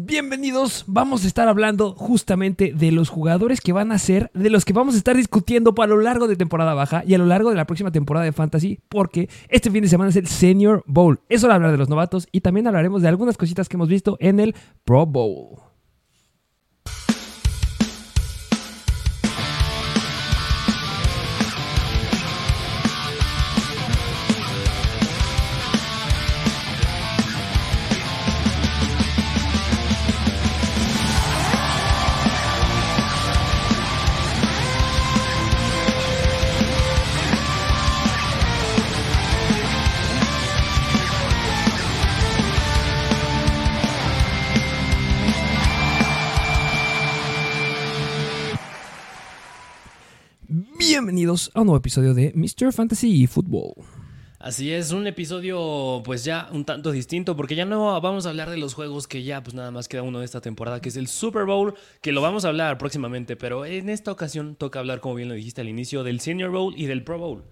Bienvenidos, vamos a estar hablando justamente de los jugadores que van a ser, de los que vamos a estar discutiendo para lo largo de temporada baja y a lo largo de la próxima temporada de Fantasy, porque este fin de semana es el Senior Bowl. Es hora hablar de los novatos y también hablaremos de algunas cositas que hemos visto en el Pro Bowl. Bienvenidos a un nuevo episodio de Mr. Fantasy Football. Así es, un episodio pues ya un tanto distinto porque ya no vamos a hablar de los juegos que ya pues nada más queda uno de esta temporada que es el Super Bowl, que lo vamos a hablar próximamente, pero en esta ocasión toca hablar como bien lo dijiste al inicio del Senior Bowl y del Pro Bowl.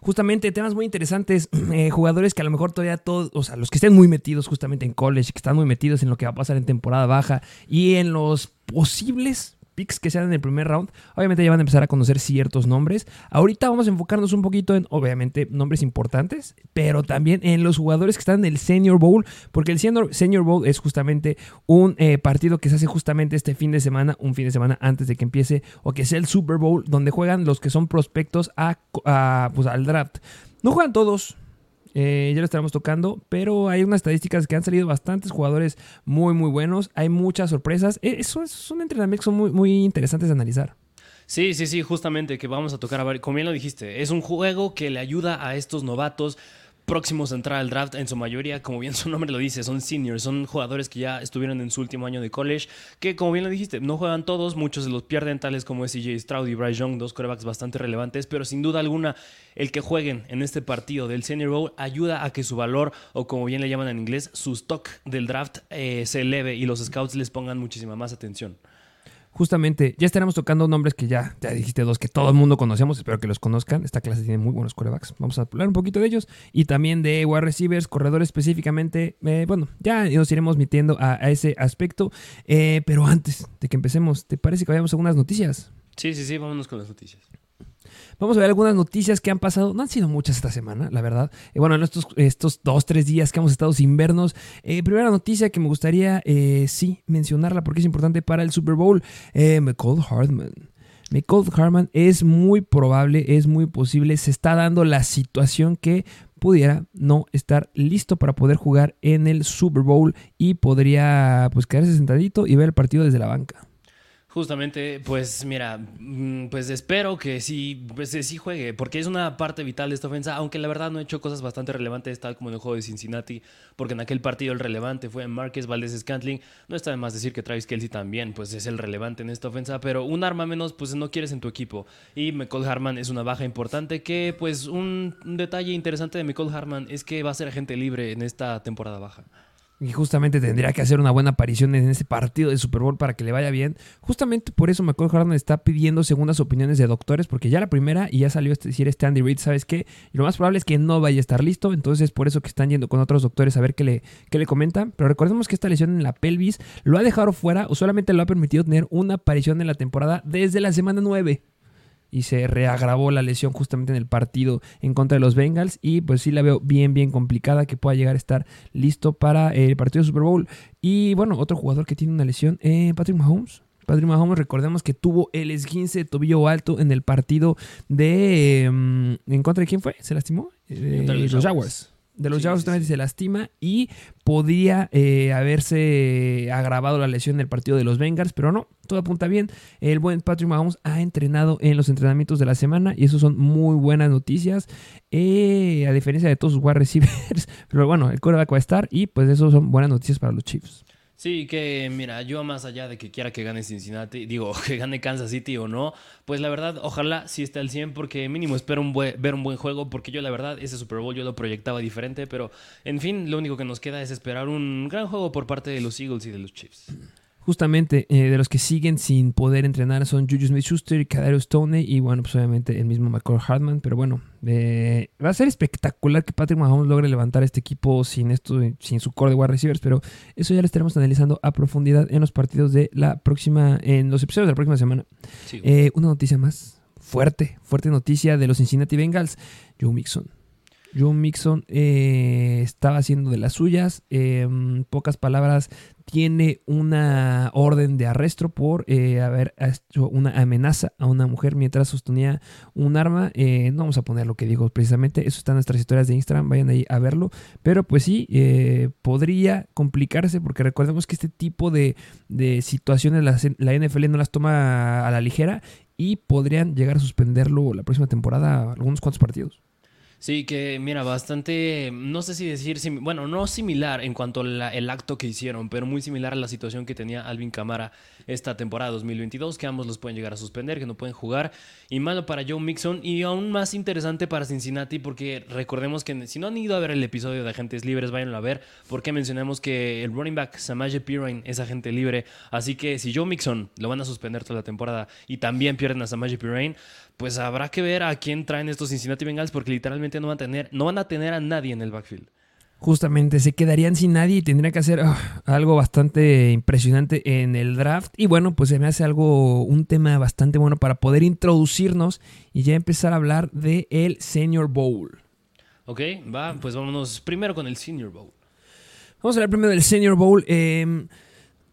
Justamente temas muy interesantes, eh, jugadores que a lo mejor todavía todos, o sea, los que estén muy metidos justamente en college, que están muy metidos en lo que va a pasar en temporada baja y en los posibles picks que sean en el primer round, obviamente ya van a empezar a conocer ciertos nombres. Ahorita vamos a enfocarnos un poquito en, obviamente, nombres importantes, pero también en los jugadores que están en el Senior Bowl, porque el Senior, senior Bowl es justamente un eh, partido que se hace justamente este fin de semana, un fin de semana antes de que empiece, o que sea el Super Bowl, donde juegan los que son prospectos a, pues, al draft. No juegan todos, eh, ya lo estaremos tocando, pero hay unas estadísticas que han salido bastantes jugadores muy, muy buenos. Hay muchas sorpresas. Eh, eso es un entrenamiento son muy, muy interesantes de analizar. Sí, sí, sí, justamente que vamos a tocar, a ver, como bien lo dijiste, es un juego que le ayuda a estos novatos próximos a entrar al draft, en su mayoría, como bien su nombre lo dice, son seniors, son jugadores que ya estuvieron en su último año de college, que como bien lo dijiste, no juegan todos, muchos de los pierden, tales como CJ Stroud y Bryce Young, dos corebacks bastante relevantes, pero sin duda alguna, el que jueguen en este partido del Senior Bowl ayuda a que su valor, o como bien le llaman en inglés, su stock del draft eh, se eleve y los scouts les pongan muchísima más atención justamente ya estaremos tocando nombres que ya, ya dijiste dos que todo el mundo conocemos, espero que los conozcan. Esta clase tiene muy buenos corebacks. Vamos a hablar un poquito de ellos y también de wide receivers, corredores específicamente. Eh, bueno, ya nos iremos metiendo a, ese aspecto. Eh, pero antes de que empecemos, ¿te parece que vayamos a algunas noticias? Sí, sí, sí, vámonos con las noticias. Vamos a ver algunas noticias que han pasado. No han sido muchas esta semana, la verdad. Eh, bueno, en estos, dos, tres días que hemos estado sin vernos. Eh, primera noticia que me gustaría, eh, sí, mencionarla porque es importante para el Super Bowl. McCall Hartman. McCall Hartman es muy probable, es muy posible, se está dando la situación que pudiera no estar listo para poder jugar en el Super Bowl y podría pues quedarse sentadito y ver el partido desde la banca. Justamente, pues mira, mm, pues espero que sí, pues, sí juegue, porque es una parte vital de esta ofensa, aunque la verdad no ha hecho cosas bastante relevantes, tal como en el juego de Cincinnati, porque en aquel partido el relevante fue Márquez Valdés Scantling. No está de más decir que Travis Kelsey también, pues es el relevante en esta ofensa, pero un arma menos, pues no quieres en tu equipo. Y McCall Harman es una baja importante, que pues un, un detalle interesante de McCall Harman es que va a ser agente libre en esta temporada baja y justamente tendría que hacer una buena aparición en ese partido de Super Bowl para que le vaya bien. Justamente por eso McCall Harden está pidiendo segundas opiniones de doctores, porque ya la primera y ya salió este, decir este Andy Reid, ¿sabes qué? Y lo más probable es que no vaya a estar listo, entonces por eso que están yendo con otros doctores a ver qué le, qué le comentan. Pero recordemos que esta lesión en la pelvis lo ha dejado fuera o solamente lo ha permitido tener una aparición en la temporada desde la semana 9 y se reagravó la lesión justamente en el partido en contra de los Bengals y pues sí la veo bien bien complicada que pueda llegar a estar listo para el partido de Super Bowl y bueno otro jugador que tiene una lesión eh, Patrick Mahomes Patrick Mahomes, recordemos que tuvo el esguince de tobillo alto en el partido de. Em, ¿En contra de quién fue? ¿Se lastimó? Eh, los Jaguars de los Jaguars justamente se lastima y podría eh, haberse agravado la lesión en el partido de los Bengals, pero no, todo apunta bien. El buen Patrick Mahomes ha entrenado en los entrenamientos de la semana y eso son muy buenas noticias, eh, a diferencia de todos sus wide receivers, pero bueno, el coreback va a estar y pues eso son buenas noticias para los Chiefs. Sí, que mira, yo más allá de que quiera que gane Cincinnati, digo, que gane Kansas City o no, pues la verdad, ojalá sí esté al 100 porque mínimo espero un ver un buen juego porque yo la verdad ese Super Bowl yo lo proyectaba diferente, pero en fin, lo único que nos queda es esperar un gran juego por parte de los Eagles y de los Chiefs. Justamente eh, de los que siguen sin poder entrenar son Juju Smith-Schuster y Kadarius Stoney y bueno, pues obviamente el mismo McCall Hartman, pero bueno, eh, va a ser espectacular que Patrick Mahomes logre levantar este equipo sin esto, sin su core de wide receivers, pero eso ya lo estaremos analizando a profundidad en los partidos de la próxima, en los episodios de la próxima semana. Eh, una noticia más fuerte, fuerte noticia de los Cincinnati Bengals, Joe Mixon. Joe Mixon eh, estaba haciendo de las suyas. En pocas palabras, tiene una orden de arresto por eh, haber hecho una amenaza a una mujer mientras sostenía un arma. Eh, no vamos a poner lo que digo precisamente, eso está en nuestras historias de Instagram, vayan ahí a verlo. Pero pues sí, eh, podría complicarse porque recordemos que este tipo de, de situaciones la, la, NFL no las toma a la ligera y podrían llegar a suspenderlo la próxima temporada algunos cuantos partidos. Sí, que mira, bastante, no sé si decir, bueno, no similar en cuanto al acto que hicieron, pero muy similar a la situación que tenía Alvin Camara esta temporada 2022, que ambos los pueden llegar a suspender, que no pueden jugar, y malo para Joe Mixon, y aún más interesante para Cincinnati, porque recordemos que si no han ido a ver el episodio de Agentes Libres, váyanlo a ver, porque mencionamos que el running back Samaje Pirine es agente libre, así que si Joe Mixon lo van a suspender toda la temporada y también pierden a Samaje Pirine, pues habrá que ver a quién traen estos Cincinnati Bengals porque literalmente no van a tener, no van a, tener a nadie en el backfield. Justamente, se quedarían sin nadie y tendría que hacer ah, algo bastante impresionante en el draft. Y bueno, pues se me hace algo, un tema bastante bueno para poder introducirnos y ya empezar a hablar de el Senior Bowl. Ok, va, pues vámonos primero con el Senior Bowl. Vamos a hablar primero del Senior Bowl. Em,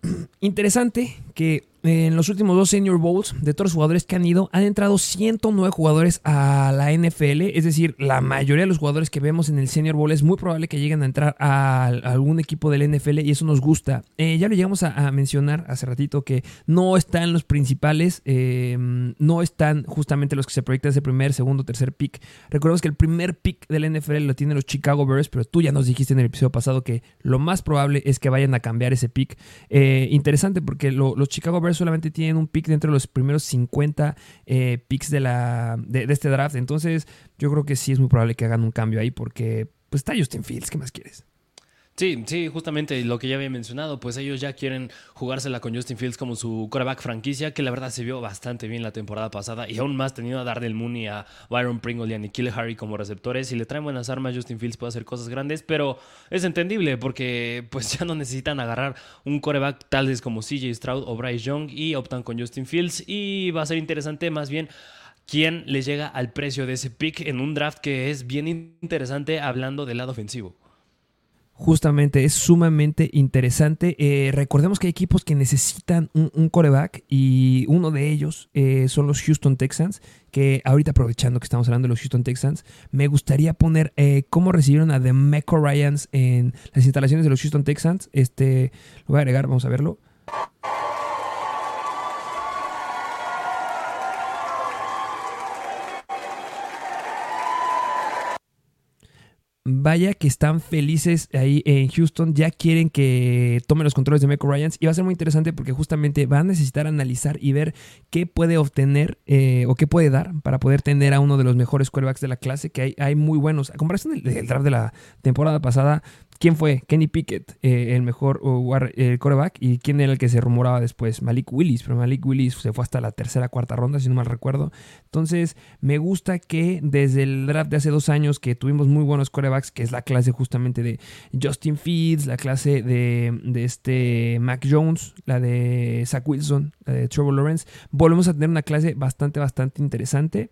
interesante que en los últimos dos Senior Bowls de todos los jugadores que han ido, han entrado 109 jugadores a la NFL. Es decir, la mayoría de los jugadores que vemos en el Senior Bowl es muy probable que lleguen a entrar a, algún equipo del NFL y eso nos gusta. Eh, ya lo llegamos a, mencionar hace ratito que no están los principales, eh, no están justamente los que se proyectan ese primer, segundo, tercer pick. Recordemos que el primer pick del NFL lo tienen los Chicago Bears, pero tú ya nos dijiste en el episodio pasado que lo más probable es que vayan a cambiar ese pick. Eh, interesante porque los Chicago Bears solamente tienen un pick dentro de los primeros 50 eh, picks de, la, de, este draft. Entonces, yo creo que sí es muy probable que hagan un cambio ahí porque pues está Justin Fields. ¿Qué más quieres? Sí, sí, justamente lo que ya había mencionado, pues ellos ya quieren jugársela con Justin Fields como su quarterback franquicia, que la verdad se vio bastante bien la temporada pasada y aún más teniendo a Darnell Mooney, a Byron Pringle y a Nikhil Harry como receptores. Si le traen buenas armas, Justin Fields puede hacer cosas grandes, pero es entendible porque pues ya no necesitan agarrar un quarterback tales como CJ Stroud o Bryce Young y optan con Justin Fields. Y va a ser interesante más bien quién les llega al precio de ese pick en un draft que es bien interesante hablando del lado ofensivo justamente es sumamente interesante. Eh, recordemos que hay equipos que necesitan un, coreback y uno de ellos eh, son los Houston Texans, que ahorita aprovechando que estamos hablando de los Houston Texans, me gustaría poner eh, cómo recibieron a The Meco Ryans en las instalaciones de los Houston Texans. Este, lo voy a agregar, vamos a verlo. Vaya que están felices ahí en Houston, ya quieren que tomen los controles de Michael Ryans y va a ser muy interesante porque justamente van a necesitar analizar y ver qué puede obtener eh, o qué puede dar para poder tener a uno de los mejores quarterbacks de la clase, que hay, hay muy buenos. A comparación del draft de la temporada pasada, ¿Quién fue? Kenny Pickett, eh, el mejor uh, quarterback. ¿Y quién era el que se rumoraba después? Malik Willis. Pero Malik Willis se fue hasta la tercera, cuarta ronda, si no mal recuerdo. Entonces, me gusta que desde el draft de hace dos años, que tuvimos muy buenos quarterbacks, que es la clase justamente de Justin Fields, la clase de, este Mac Jones, la de Zach Wilson, la de Trevor Lawrence, volvemos a tener una clase bastante, bastante interesante.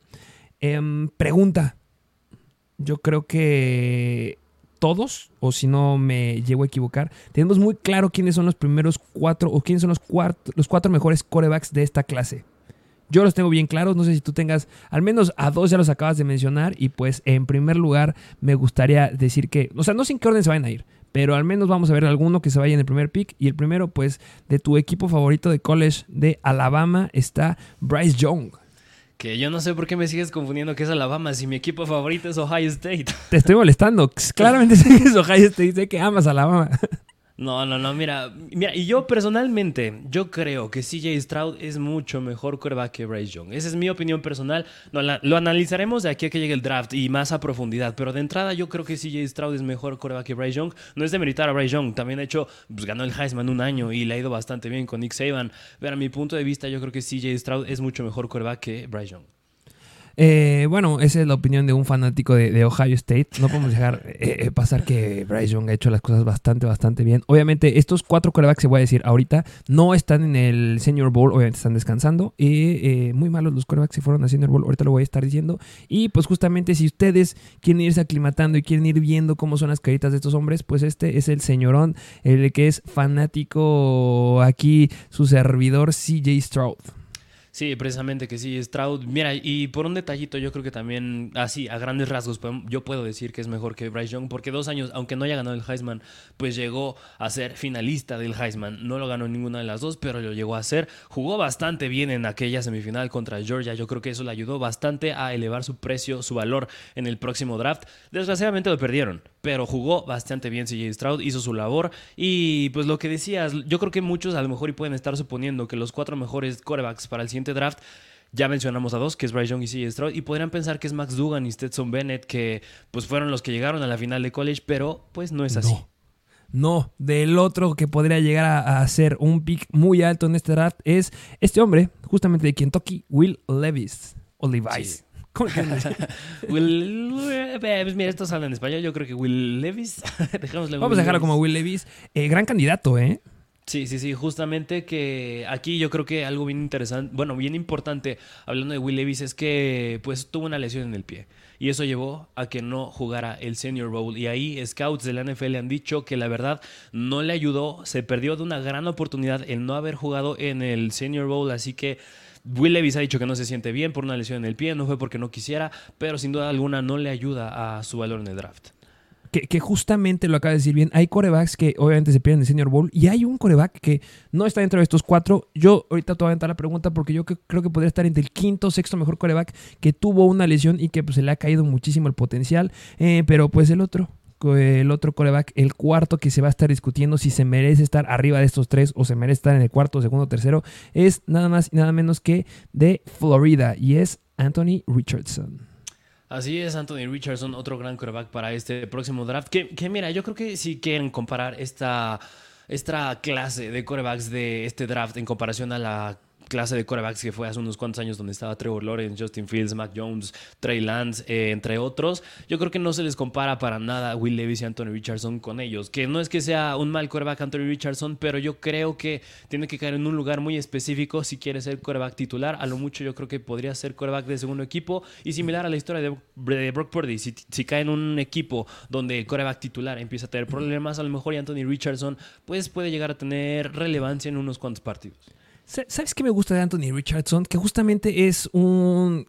Em, pregunta. Yo creo que todos, o si no me llego a equivocar, tenemos muy claro quiénes son los primeros cuatro o quiénes son los, cuatro, los cuatro mejores corebacks de esta clase. Yo los tengo bien claros, no sé si tú tengas, al menos a dos ya los acabas de mencionar y pues en primer lugar me gustaría decir que, o sea, no sé en qué orden se van a ir, pero al menos vamos a ver alguno que se vaya en el primer pick y el primero pues de tu equipo favorito de college de Alabama está Bryce Young. Que yo no sé por qué me sigues confundiendo que es Alabama si mi equipo favorito es Ohio State. Te estoy molestando. Claramente sé que es Ohio State, sé que amas Alabama. No, no, no, mira, mira, y yo personalmente, yo creo que CJ Stroud es mucho mejor quarterback que Bryce Young. Esa es mi opinión personal. No, lo analizaremos de aquí a que llegue el draft y más a profundidad, pero de entrada yo creo que CJ Stroud es mejor quarterback que Bryce Young. No es de meritar a Bryce Young, también ha hecho, pues ganó el Heisman un año y le ha ido bastante bien con Nick Saban. Pero a mi punto de vista, yo creo que CJ Stroud es mucho mejor quarterback que Bryce Young. Eh, bueno, esa es la opinión de un fanático de, Ohio State. No podemos dejar eh, eh, pasar que Bryce Young ha hecho las cosas bastante, bastante bien. Obviamente, estos cuatro corebacks que voy a decir ahorita no están en el Senior Bowl, obviamente están descansando. Y muy malos los corebacks que fueron al Senior Bowl, ahorita lo voy a estar diciendo. Y pues justamente si ustedes quieren irse aclimatando y quieren ir viendo cómo son las caritas de estos hombres, pues este es el señorón, el que es fanático aquí, su servidor CJ Stroud. Sí, precisamente que sí, Stroud. Mira, y por un detallito, yo creo que también, así, a grandes rasgos, yo puedo decir que es mejor que Bryce Young, porque dos años, aunque no haya ganado el Heisman, pues llegó a ser finalista del Heisman. No lo ganó ninguna de las dos, pero lo llegó a ser. Jugó bastante bien en aquella semifinal contra Georgia. Yo creo que eso le ayudó bastante a elevar su precio, su valor en el próximo draft. Desgraciadamente lo perdieron, pero jugó bastante bien CJ Stroud, hizo su labor. Y pues lo que decías, yo creo que muchos a lo mejor y pueden estar suponiendo que los cuatro mejores corebacks para el siguiente draft. Ya mencionamos a dos, que es Bryce Young y CJ Stroud, y podrían pensar que es Max Dugan y Stetson Bennett, que pues fueron los que llegaron a la final de college, pero pues no es así. No. del otro que podría llegar a, ser un pick muy alto en este draft es este hombre, justamente de Kentucky, Will Levis. O Levis. ¿Cómo Will, eh, pues mira, esto sale en español. Yo creo que Will Levis. Vamos a dejarlo como Will Levis. Eh, gran candidato, ¿eh? Sí, sí, sí, justamente que aquí yo creo que algo bien interesante, bueno, bien importante hablando de Will Levis es que pues tuvo una lesión en el pie y eso llevó a que no jugara el Senior Bowl y ahí scouts de la NFL han dicho que la verdad no le ayudó, se perdió de una gran oportunidad el no haber jugado en el Senior Bowl, así que Will Levis ha dicho que no se siente bien por una lesión en el pie, no fue porque no quisiera, pero sin duda alguna no le ayuda a su valor en el draft que, justamente lo acaba de decir bien, hay corebacks que obviamente se pierden el Senior Bowl y hay un coreback que no está dentro de estos cuatro. Yo ahorita te voy a aventar la pregunta porque yo creo que podría estar entre el quinto o sexto mejor coreback que tuvo una lesión y que pues, se le ha caído muchísimo el potencial, eh, pero pues el otro, el otro coreback, el cuarto que se va a estar discutiendo si se merece estar arriba de estos tres o se merece estar en el cuarto, segundo, tercero, es nada más y nada menos que de Florida y es Anthony Richardson. Así es, Anthony Richardson, otro gran quarterback para este próximo draft. Que, mira, yo creo que si quieren comparar esta, esta clase de quarterbacks de este draft en comparación a la clase de corebacks que fue hace unos cuantos años donde estaba Trevor Lawrence, Justin Fields, Mac Jones, Trey Lance, eh, entre otros. Yo creo que no se les compara para nada Will Levis y Anthony Richardson con ellos. Que no es que sea un mal coreback Anthony Richardson, pero yo creo que tiene que caer en un lugar muy específico si quiere ser coreback titular. A lo mucho yo creo que podría ser coreback de segundo equipo y similar a la historia de, Brock Purdy. Si, cae en un equipo donde el coreback titular empieza a tener problemas, a lo mejor Anthony Richardson pues puede llegar a tener relevancia en unos cuantos partidos. ¿Sabes qué me gusta de Anthony Richardson? Que justamente es un.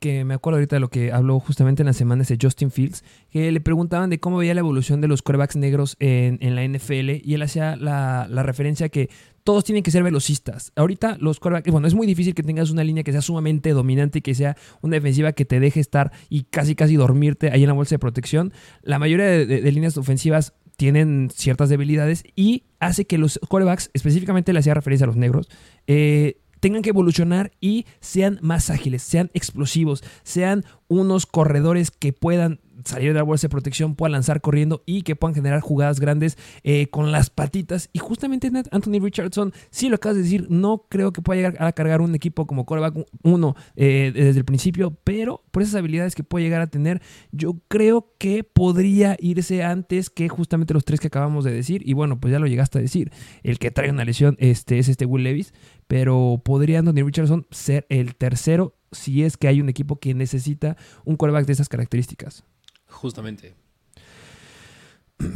que me acuerdo ahorita de lo que habló justamente en las semanas de Justin Fields, que le preguntaban de cómo veía la evolución de los quarterbacks negros en, la NFL y él hacía la, la, referencia que todos tienen que ser velocistas. Ahorita los quarterbacks. Bueno, es muy difícil que tengas una línea que sea sumamente dominante y que sea una defensiva que te deje estar y casi casi dormirte ahí en la bolsa de protección. La mayoría de líneas ofensivas tienen ciertas debilidades y hace que los quarterbacks, específicamente le hacía referencia a los negros, eh, tengan que evolucionar y sean más ágiles, sean explosivos, sean unos corredores que puedan salir de la bolsa de protección, puedan lanzar corriendo y que puedan generar jugadas grandes eh, con las patitas. Y justamente Anthony Richardson, sí lo acabas de decir, no creo que pueda llegar a cargar un equipo como coreback 1 eh, desde el principio, pero por esas habilidades que puede llegar a tener, yo creo que podría irse antes que justamente los tres que acabamos de decir. Y bueno, pues ya lo llegaste a decir. El que trae una lesión este, es este Will Levis, pero podría Anthony Richardson ser el tercero si es que hay un equipo que necesita un coreback de esas características. Justamente.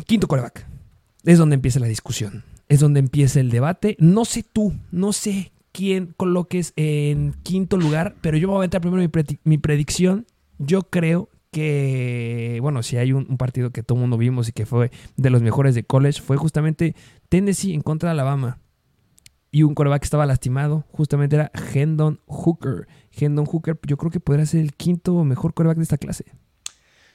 Quinto coreback. Es donde empieza la discusión. Es donde empieza el debate. No sé tú, no sé quién coloques en quinto lugar, pero yo voy a aventar primero mi, predicción. Yo creo que, bueno, si hay un, partido que todo el mundo vimos y que fue de los mejores de college, fue justamente Tennessee en contra de Alabama. Y un coreback que estaba lastimado, justamente era Hendon Hooker. Hendon Hooker, yo creo que podría ser el quinto mejor coreback de esta clase.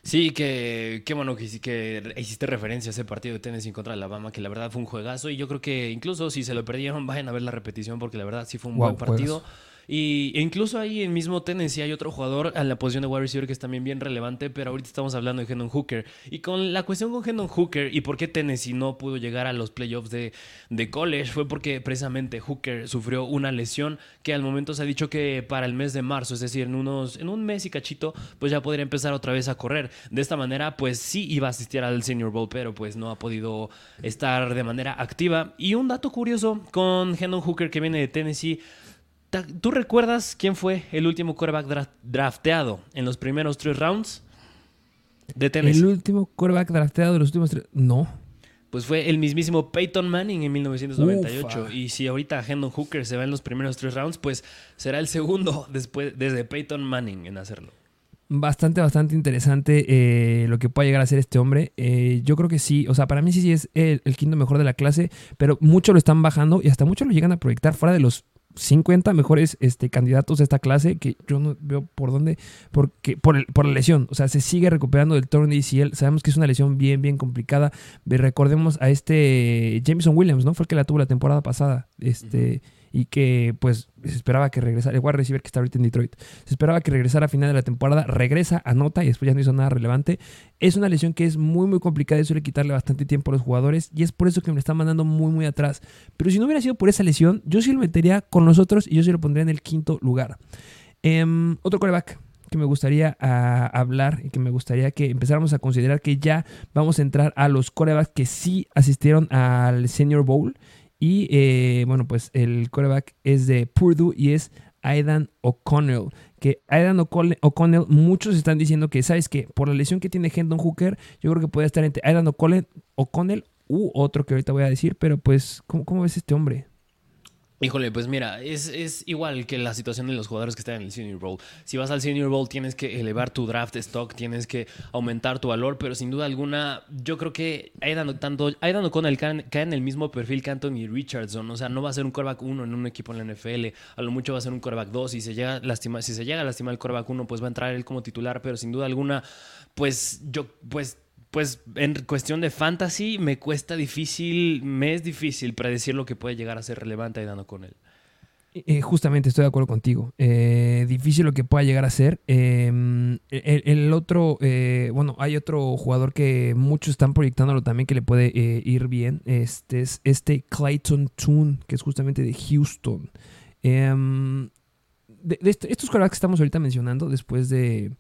Sí, que qué bueno que, que hiciste referencia a ese partido de Tennessee contra Alabama, que la verdad fue un juegazo y yo creo que incluso si se lo perdieron, vayan a ver la repetición porque la verdad sí fue un buen partido. Y e incluso ahí en mismo Tennessee hay otro jugador en la posición de wide receiver que es también bien relevante, pero ahorita estamos hablando de Hendon Hooker. Y con la cuestión con Hendon Hooker y por qué Tennessee no pudo llegar a los playoffs de, de college fue porque precisamente Hooker sufrió una lesión que al momento se ha dicho que para el mes de marzo, es decir, en, unos, en un mes y cachito, pues ya podría empezar otra vez a correr. De esta manera, pues sí iba a asistir al Senior Bowl, pero pues no ha podido estar de manera activa. Y un dato curioso con Hendon Hooker que viene de Tennessee, ¿Tú recuerdas quién fue el último quarterback drafteado en los primeros tres rounds de Tennessee? El último quarterback drafteado de los últimos tres. No. Pues fue el mismísimo Peyton Manning en 1998. Y si ahorita Hendon Hooker se va en los primeros tres rounds, pues será el segundo después desde Peyton Manning en hacerlo. Bastante, bastante interesante eh, lo que pueda llegar a ser este hombre. Eh, yo creo que sí, o sea, para mí sí, sí es el, el, quinto mejor de la clase, pero mucho lo están bajando y hasta mucho lo llegan a proyectar fuera de los 50 mejores este, candidatos de esta clase que yo no veo por dónde, porque, por, el, por la lesión. O sea, se sigue recuperando del torneo ACL. Sabemos que es una lesión bien, bien complicada. Recordemos a este Jameson Williams, ¿no? Fue el que la tuvo la temporada pasada. Este y que pues se esperaba que regresara, el wide receiver que está ahorita en Detroit, se esperaba que regresara a final de la temporada, regresa, anota y después ya no hizo nada relevante. Es una lesión que es muy muy complicada y suele quitarle bastante tiempo a los jugadores y es por eso que me está mandando muy muy atrás. Pero si no hubiera sido por esa lesión, yo sí lo metería con nosotros y yo sí lo pondría en el quinto lugar. Em, otro coreback que me gustaría ah, hablar y que me gustaría que empezáramos a considerar que ya vamos a entrar a los corebacks que sí asistieron al Senior Bowl y eh, bueno, pues el quarterback es de Purdue y es Aidan O'Connell. Que Aidan O'Connell, muchos están diciendo que, ¿sabes qué? Por la lesión que tiene Hendon Hooker, yo creo que puede estar entre Aidan O'Connell u otro que ahorita voy a decir, pero pues, ¿cómo, cómo ves este hombre? Híjole, pues mira, es, igual que la situación de los jugadores que están en el Senior Bowl. Si vas al Senior Bowl tienes que elevar tu draft stock, tienes que aumentar tu valor, pero sin duda alguna yo creo que Aidan, tanto, Aidan O'Connell cae, cae en el mismo perfil que Anthony Richardson. O sea, no va a ser un quarterback 1 en un equipo en la NFL, a lo mucho va a ser un quarterback 2. Y se llega lastima, si se llega a lastimar el quarterback 1, pues va a entrar él como titular, pero sin duda alguna, pues yo, pues pues en cuestión de fantasy me cuesta difícil, me es difícil predecir lo que puede llegar a ser relevante dando con él. Eh, justamente estoy de acuerdo contigo. Eh, difícil lo que pueda llegar a ser. Em, el, otro, eh, bueno, hay otro jugador que muchos están proyectándolo también que le puede ir bien. Este es este Clayton Toon, que es justamente de Houston. Em, de, estos corebacks que estamos ahorita mencionando, después de,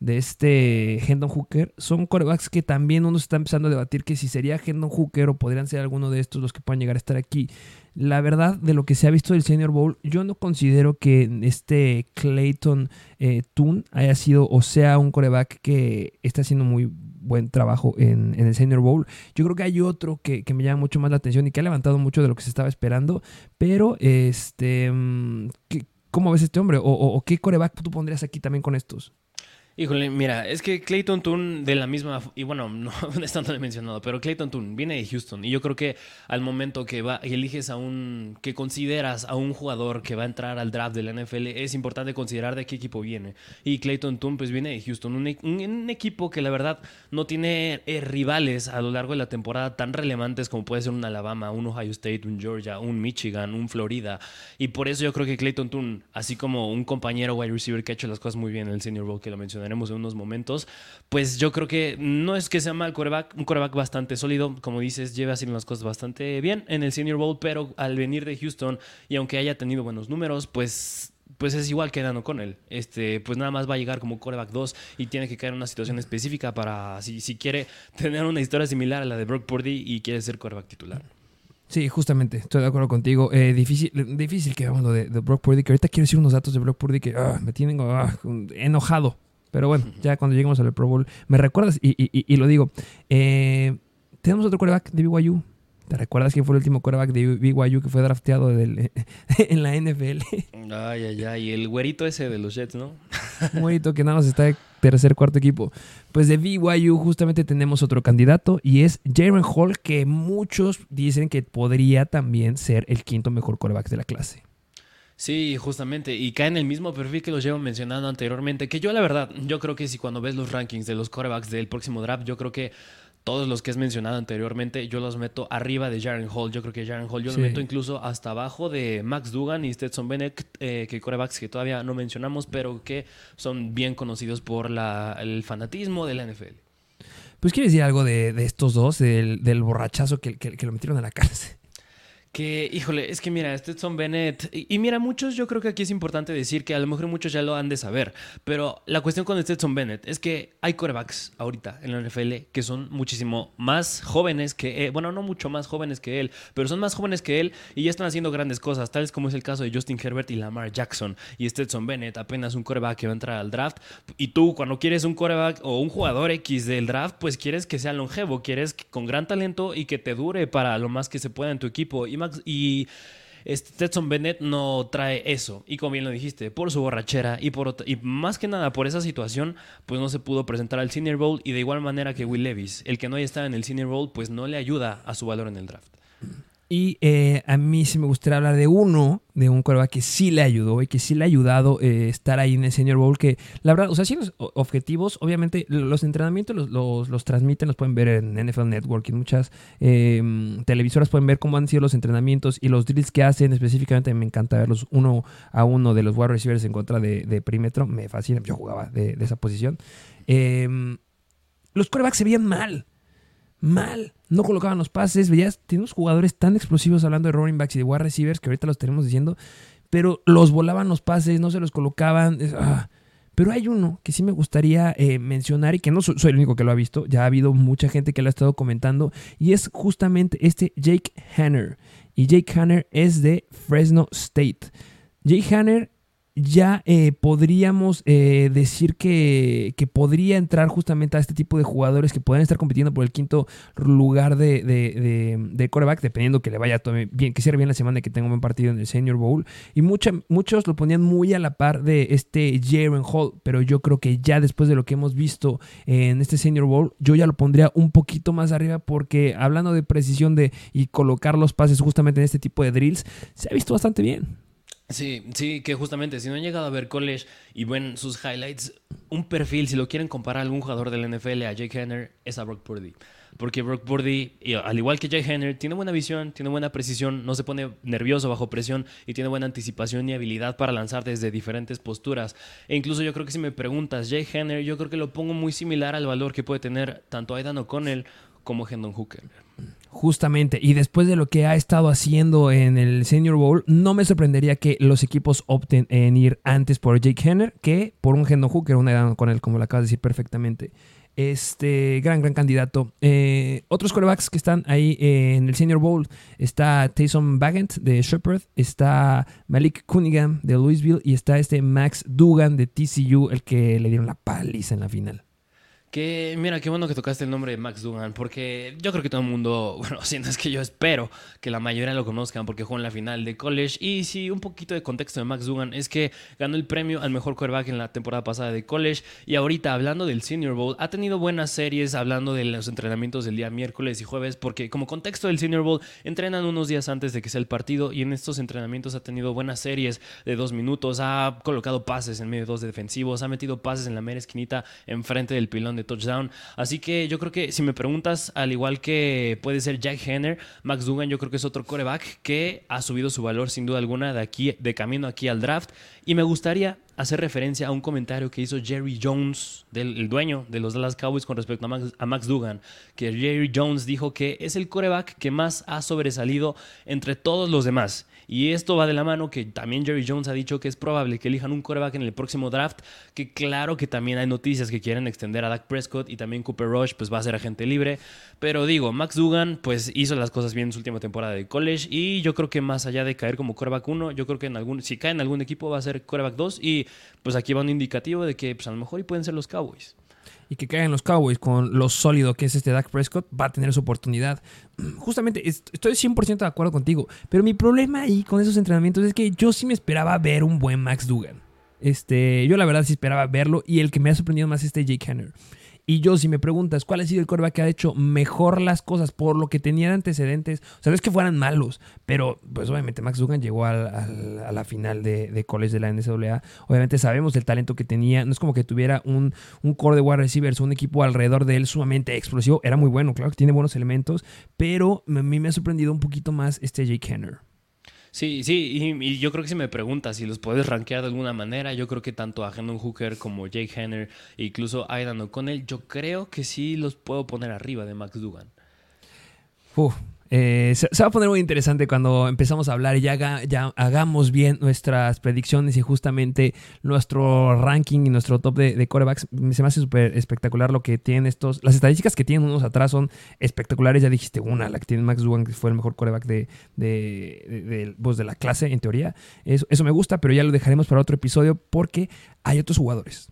de este Hendon Hooker, son corebacks que también uno está empezando a debatir que si sería Hendon Hooker o podrían ser alguno de estos los que puedan llegar a estar aquí. La verdad, de lo que se ha visto del Senior Bowl, yo no considero que este Clayton eh, Toon haya sido o sea un coreback que está haciendo muy buen trabajo en, el Senior Bowl. Yo creo que hay otro que, me llama mucho más la atención y que ha levantado mucho de lo que se estaba esperando, pero este... Mm, ¿Cómo ves este hombre? ¿O, qué coreback tú pondrías aquí también con estos? Híjole, mira, es que Clayton Toon de la misma, y bueno, no, lo he mencionado, pero Clayton Toon viene de Houston y yo creo que al momento que va, eliges a un, que consideras a un jugador que va a entrar al draft de la NFL, es importante considerar de qué equipo viene. Y Clayton Toon pues viene de Houston, un, un, equipo que la verdad no tiene eh, rivales a lo largo de la temporada tan relevantes como puede ser un Alabama, un Ohio State, un Georgia, un Michigan, un Florida. Y por eso yo creo que Clayton Toon, así como un compañero wide receiver que ha hecho las cosas muy bien en el Senior Bowl que lo mencioné, en unos momentos, pues yo creo que no es que sea mal coreback, un coreback bastante sólido, como dices, lleva haciendo las cosas bastante bien en el Senior Bowl, pero al venir de Houston y aunque haya tenido buenos números, pues pues es igual que Dan O'Connell. Este, pues nada más va a llegar como coreback 2 y tiene que caer en una situación específica para si, si quiere tener una historia similar a la de Brock Purdy y quiere ser coreback titular. Sí, justamente, estoy de acuerdo contigo. Eh, difícil, difícil que vamos de, de Brock Purdy, que ahorita quiero decir unos datos de Brock Purdy que ah, me tienen ah, enojado. Pero bueno, ya cuando lleguemos al Pro Bowl, me recuerdas y, lo digo. Eh, tenemos otro quarterback de BYU. ¿Te recuerdas quién fue el último quarterback de BYU que fue drafteado en la NFL? Ay, ay, ay. El güerito ese de los Jets, ¿no? Un güerito que nada más está de tercer, cuarto equipo. Pues de BYU justamente tenemos otro candidato y es Jaren Hall, que muchos dicen que podría también ser el quinto mejor quarterback de la clase. Sí, justamente. Y cae en el mismo perfil que los llevo mencionando anteriormente. Que yo, la verdad, yo creo que si cuando ves los rankings de los corebacks del próximo draft, yo creo que todos los que has mencionado anteriormente, yo los meto arriba de Jaren Hall. Yo creo que Jaren Hall, yo los meto incluso hasta abajo de Max Dugan y Stetson Bennett, eh, que corebacks que todavía no mencionamos, pero que son bien conocidos por la, el fanatismo de la NFL. Pues quiere decir algo de, estos dos, del, borrachazo que, que, lo metieron a la cárcel. Que, híjole, es que mira, Stetson Bennett. Y, mira, muchos, yo creo que aquí es importante decir que a lo mejor muchos ya lo han de saber. Pero la cuestión con Stetson Bennett es que hay corebacks ahorita en la NFL que son muchísimo más jóvenes que él. Bueno, no mucho más jóvenes que él, pero son más jóvenes que él y ya están haciendo grandes cosas, tales como es el caso de Justin Herbert y Lamar Jackson. Y Stetson Bennett, apenas un coreback que va a entrar al draft. Y tú, cuando quieres un coreback o un jugador X del draft, pues quieres que sea longevo, quieres con gran talento y que te dure para lo más que se pueda en tu equipo. Y y Stetson Bennett no trae eso. Y como bien lo dijiste, por su borrachera y, por, y más que nada por esa situación, pues no se pudo presentar al Senior Bowl. Y de igual manera que Will Levis, el que no haya estado en el Senior Bowl, pues no le ayuda a su valor en el draft. Y eh, a mí sí me gustaría hablar de uno, de un coreback que sí le ayudó y que sí le ha ayudado eh, estar ahí en el Senior Bowl. Que la verdad, o sea, sí los objetivos, obviamente los entrenamientos los, los, transmiten, los pueden ver en NFL Network en muchas em, televisoras pueden ver cómo han sido los entrenamientos y los drills que hacen. Específicamente me encanta verlos uno a uno de los wide receivers en contra de, perímetro. Me fascina, yo jugaba de, esa posición. Em, los corebacks se veían mal mal. No colocaban los pases. Veías, unos jugadores tan explosivos hablando de running backs y de wide receivers que ahorita los tenemos diciendo, pero los volaban los pases, no se los colocaban. Ah. Pero hay uno que sí me gustaría eh, mencionar y que no soy, el único que lo ha visto, ya ha habido mucha gente que lo ha estado comentando, y es justamente este Jake Hanner. Y Jake Hanner es de Fresno State. Jake Hanner ya eh, podríamos eh, decir que, podría entrar justamente a este tipo de jugadores que pueden estar compitiendo por el quinto lugar de, de, de, coreback, dependiendo que le vaya bien, que cierre bien la semana que tenga un buen partido en el Senior Bowl. Y muchos lo ponían muy a la par de este Jaren Hall, pero yo creo que ya después de lo que hemos visto en este Senior Bowl, yo ya lo pondría un poquito más arriba porque hablando de precisión de y colocar los pases justamente en este tipo de drills, se ha visto bastante bien. Sí, sí, que justamente si no han llegado a ver college y ven sus highlights, un perfil, si lo quieren comparar a algún jugador del NFL, a Jake Henner, es a Brock Purdy. Porque Brock Purdy, al igual que Jake Henner, tiene buena visión, tiene buena precisión, no se pone nervioso bajo presión y tiene buena anticipación y habilidad para lanzar desde diferentes posturas. E incluso yo creo que si me preguntas, Jake Henner, yo creo que lo pongo muy similar al valor que puede tener tanto Aidan O'Connell como Hendon Hooker. Justamente, y después de lo que ha estado haciendo en el Senior Bowl, no me sorprendería que los equipos opten en ir antes por Jake Henner que por un Hendon Hooker, una edad con él, como lo acabas de decir perfectamente. Este gran, gran candidato. Eh, otros quarterbacks que están ahí en el Senior Bowl está Taysom Bagent de Shepherd, está Malik Cunningham de Louisville y está este Max Dugan de TCU, el que le dieron la paliza en la final. Que, mira, qué bueno que tocaste el nombre de Max Dugan, porque yo creo que todo el mundo, bueno, siento es que yo espero que la mayoría lo conozcan porque jugó en la final de college. Y sí, un poquito de contexto de Max Dugan es que ganó el premio al mejor quarterback en la temporada pasada de college. Y ahorita, hablando del Senior Bowl, ha tenido buenas series hablando de los entrenamientos del día miércoles y jueves, porque como contexto del Senior Bowl, entrenan unos días antes de que sea el partido y en estos entrenamientos ha tenido buenas series de dos minutos, ha colocado pases en medio de dos defensivos, ha metido pases en la mera esquinita enfrente del pilón de touchdown. Así que yo creo que si me preguntas, al igual que puede ser Jack Henner, Max Dugan yo creo que es otro coreback que ha subido su valor sin duda alguna de aquí de camino aquí al draft y me gustaría hacer referencia a un comentario que hizo Jerry Jones, del, el dueño de los Dallas Cowboys con respecto a Max, a Max Dugan, que Jerry Jones dijo que es el coreback que más ha sobresalido entre todos los demás y esto va de la mano que también Jerry Jones ha dicho que es probable que elijan un coreback en el próximo draft, que claro que también hay noticias que quieren extender a Dak Prescott y también Cooper Rush pues va a ser agente libre, pero digo, Max Dugan pues hizo las cosas bien en su última temporada de college y yo creo que más allá de caer como coreback 1, yo creo que en algún si cae en algún equipo va a ser coreback 2 y pues aquí va un indicativo de que pues a lo mejor y pueden ser los Cowboys y que caigan los Cowboys con lo sólido que es este Dak Prescott, va a tener su oportunidad. Justamente, estoy 100% de acuerdo contigo, pero mi problema ahí con esos entrenamientos es que yo sí me esperaba ver un buen Max Dugan. Este, yo la verdad sí esperaba verlo y el que me ha sorprendido más es este Jake Henner. Y yo, si me preguntas cuál ha sido el coreback que ha hecho mejor las cosas por lo que tenía antecedentes, o sea, no es que fueran malos, pero pues obviamente Max Dugan llegó a la final de, de, college de la NCAA. Obviamente sabemos el talento que tenía. No es como que tuviera un, un core de wide receivers, un equipo alrededor de él sumamente explosivo. Era muy bueno, claro que tiene buenos elementos, pero a mí me ha sorprendido un poquito más este Jake Henner. Sí, sí, y, yo creo que si me preguntas si los puedes rankear de alguna manera, yo creo que tanto a Hendon Hooker como Jake Henner incluso Aidan O'Connell, yo creo que sí los puedo poner arriba de Max Dugan. Uf, eh, se, va a poner muy interesante cuando empezamos a hablar y ya, hagamos bien nuestras predicciones y justamente nuestro ranking y nuestro top de, corebacks. Se me hace súper espectacular lo que tienen estos. Las estadísticas que tienen unos atrás son espectaculares. Ya dijiste una, la que tiene Max Dugan, que fue el mejor coreback de, de, pues, de la clase, en teoría. Eso me gusta, pero ya lo dejaremos para otro episodio porque hay otros jugadores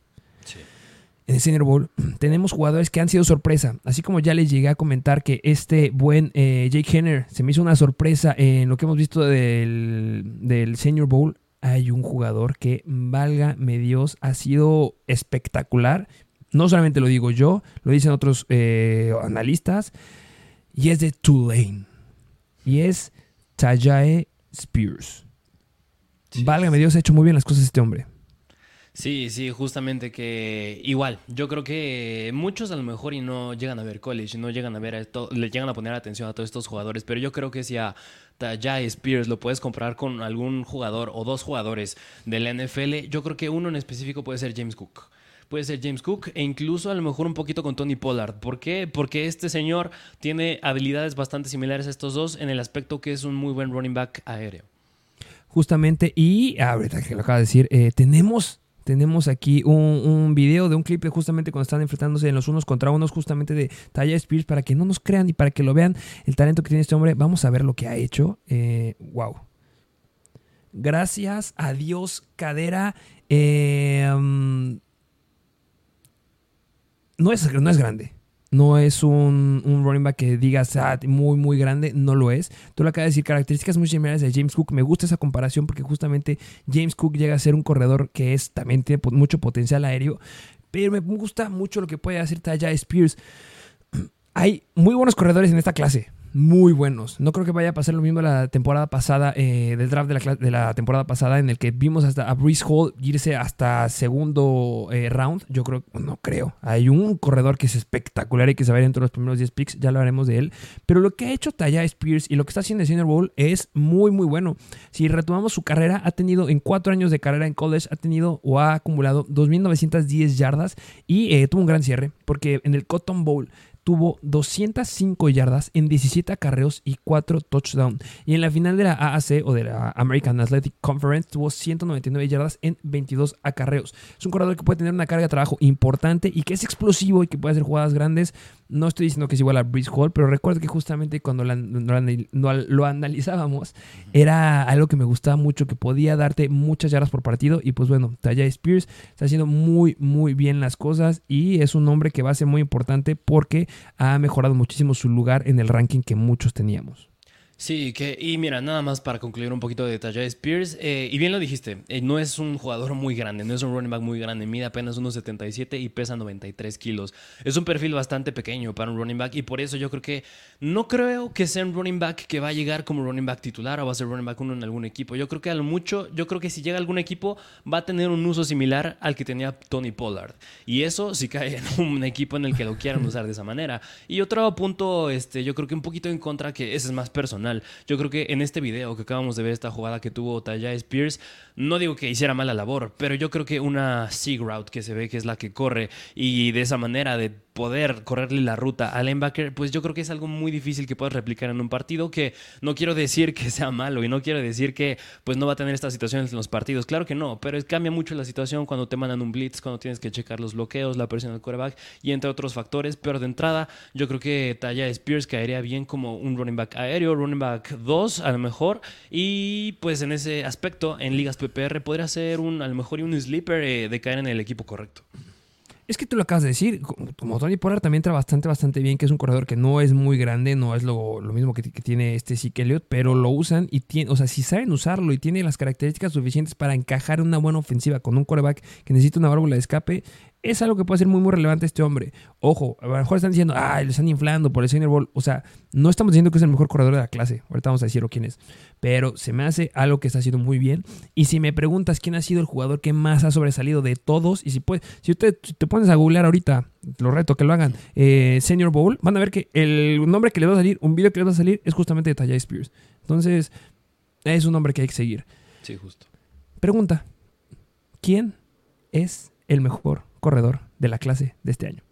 en el Senior Bowl, tenemos jugadores que han sido sorpresa. Así como ya les llegué a comentar que este buen eh, Jake Henner se me hizo una sorpresa en lo que hemos visto del, del Senior Bowl. Hay un jugador que, válgame Dios, ha sido espectacular. No solamente lo digo yo, lo dicen otros eh, analistas. Y es de Tulane. Y es Tajae Spears. válgame Dios, ha hecho muy bien las cosas este hombre. Sí, sí, justamente que igual, yo creo que muchos a lo mejor y no llegan a ver college, no llegan a ver esto, le llegan a poner atención a todos estos jugadores, pero yo creo que si a Tajay Spears lo puedes comprar con algún jugador o dos jugadores del NFL, yo creo que uno en específico puede ser James Cook puede ser James Cook e incluso a lo mejor un poquito con Tony Pollard. ¿Por qué? Porque este señor tiene habilidades bastante similares a estos dos en el aspecto que es un muy buen running back aéreo. Justamente, y ahorita que lo acaba de decir, eh, tenemos tenemos aquí un, video de un clip de justamente cuando están enfrentándose en los unos contra unos, justamente de Taya Spears, para que no nos crean y para que lo vean el talento que tiene este hombre. Vamos a ver lo que ha hecho. wow. Eh, Gracias a Dios, cadera. Eh, mm, no, es, no es grande. No es un, running back que digas ah, muy, muy grande. No lo es. Tú lo acabas de decir, características muy similares a James Cook. Me gusta esa comparación porque justamente James Cook llega a ser un corredor que es, también tiene mucho potencial aéreo. Pero me gusta mucho lo que puede hacer Taya Spears. Hay muy buenos corredores en esta clase muy buenos. No creo que vaya a pasar lo mismo la temporada pasada, eh, del draft de la, de la, temporada pasada, en el que vimos hasta a Breeze Hall irse hasta segundo eh, round. Yo creo, no creo. Hay un corredor que es espectacular y que se va a ir entre los primeros 10 picks, ya lo haremos de él. Pero lo que ha hecho Taya Spears y lo que está haciendo en Senior Bowl es muy, muy bueno. Si retomamos su carrera, ha tenido en cuatro años de carrera en college, ha tenido o ha acumulado 2.910 yardas y eh, tuvo un gran cierre, porque en el Cotton Bowl tuvo 205 yardas en 17 acarreos y 4 touchdowns. Y en la final de la AAC o de la American Athletic Conference tuvo 199 yardas en 22 acarreos. Es un corredor que puede tener una carga de trabajo importante y que es explosivo y que puede hacer jugadas grandes. No estoy diciendo que es igual a Breeze Hall, pero recuerdo que justamente cuando lo, analizábamos era algo que me gustaba mucho, que podía darte muchas yardas por partido. Y pues bueno, Taya Spears está haciendo muy, muy bien las cosas y es un hombre que va a ser muy importante porque ha mejorado muchísimo su lugar en el ranking que muchos teníamos. Sí, que, y mira, nada más para concluir un poquito de Tajay Spears, eh, y bien lo dijiste, eh, no es un jugador muy grande, no es un running back muy grande, mide apenas unos 77 y pesa 93 kilos. Es un perfil bastante pequeño para un running back y por eso yo creo que no creo que sea un running back que va a llegar como running back titular o va a ser running back uno en algún equipo. Yo creo que a lo mucho, yo creo que si llega algún equipo va a tener un uso similar al que tenía Tony Pollard. Y eso si cae en un equipo en el que lo quieran usar de esa manera. Y otro punto, este, yo creo que un poquito en contra, que ese es más personal yo creo que en este video que acabamos de ver, esta jugada que tuvo Taya Spears, no digo que hiciera mala labor, pero yo creo que una sig route que se ve que es la que corre y de esa manera de poder correrle la ruta al linebacker, pues yo creo que es algo muy difícil que puedas replicar en un partido que no quiero decir que sea malo y no quiero decir que pues no va a tener estas situaciones en los partidos, claro que no, pero cambia mucho la situación cuando te mandan un blitz, cuando tienes que checar los bloqueos, la presión del quarterback y entre otros factores, pero de entrada yo creo que Taya Spears caería bien como un running back aéreo, running back 2 a lo mejor. Y pues en ese aspecto en ligas PPR podría ser un a lo mejor un sleeper eh, de caer en el equipo correcto. Es que tú lo acabas de decir, como Tony Pollard también entra bastante, bastante bien, que es un corredor que no es muy grande, no es lo, mismo que, tiene este Zeke Elliott, pero lo usan y tiene, o sea, si saben usarlo y tiene las características suficientes para encajar una buena ofensiva con un coreback que necesita una válvula de escape, es algo que puede ser muy, muy relevante este hombre. Ojo, a lo mejor están diciendo, ay, le están inflando por el Senior Bowl. O sea, no estamos diciendo que es el mejor corredor de la clase. Ahorita vamos a decirlo quién es. Pero se me hace algo que está haciendo muy bien. Y si me preguntas quién ha sido el jugador que más ha sobresalido de todos, y si puedes, si usted te pones a googlear ahorita, lo reto que lo hagan, eh, Senior Bowl, van a ver que el nombre que le va a salir, un video que le va a salir, es justamente de Tajay Spears. Entonces, es un nombre que hay que seguir. Sí, justo. Pregunta: ¿Quién es el mejor corredor de la clase de este año?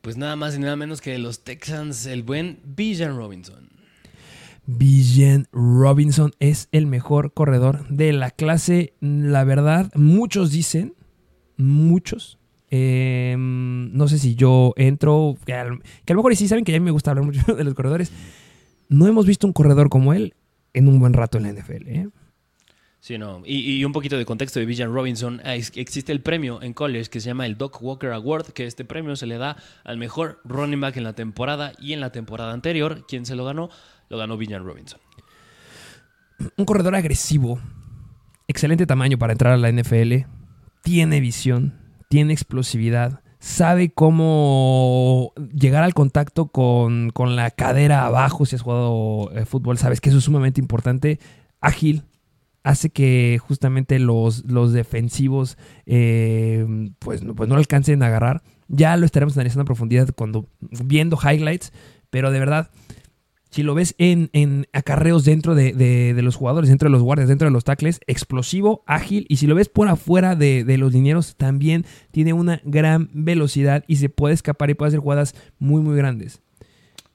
Pues nada más y nada menos que los Texans, el buen Bijan Robinson. Bijan Robinson es el mejor corredor de la clase. La verdad, muchos dicen, muchos. eh, no sé si yo entro, que a, lo- que a lo mejor sí saben que ya me gusta hablar mucho de los corredores. No hemos visto un corredor como él en un buen rato en la NFL. ¿eh? Y, un poquito de contexto de Bijan Robinson. Ah, Existe el premio en college que se llama el Doc Walker Award, que este premio se le da al mejor running back en la temporada y en la temporada anterior. ¿Quién se lo ganó? Lo ganó Bijan Robinson. un corredor agresivo, excelente tamaño para entrar a la NFL, tiene visión, tiene explosividad, sabe cómo llegar al contacto con, con la cadera abajo si has jugado eh, fútbol, sabes que eso es sumamente importante, ágil. Hace que justamente los, los defensivos eh, pues, no- pues no alcancen a agarrar. Ya lo estaremos analizando a profundidad cuando viendo highlights. Pero de verdad, si lo ves en, en acarreos dentro de, de- de los jugadores, dentro de los guardias, dentro de los tackles, explosivo, ágil. Y si lo ves por afuera de, de los linieros, también tiene una gran velocidad y se puede escapar y puede hacer jugadas muy, muy grandes.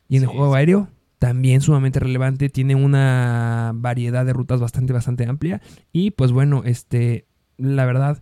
Y en el juego sí. aéreo, también sumamente relevante. Tiene una variedad de rutas bastante, bastante amplia. Y pues bueno, este, la verdad,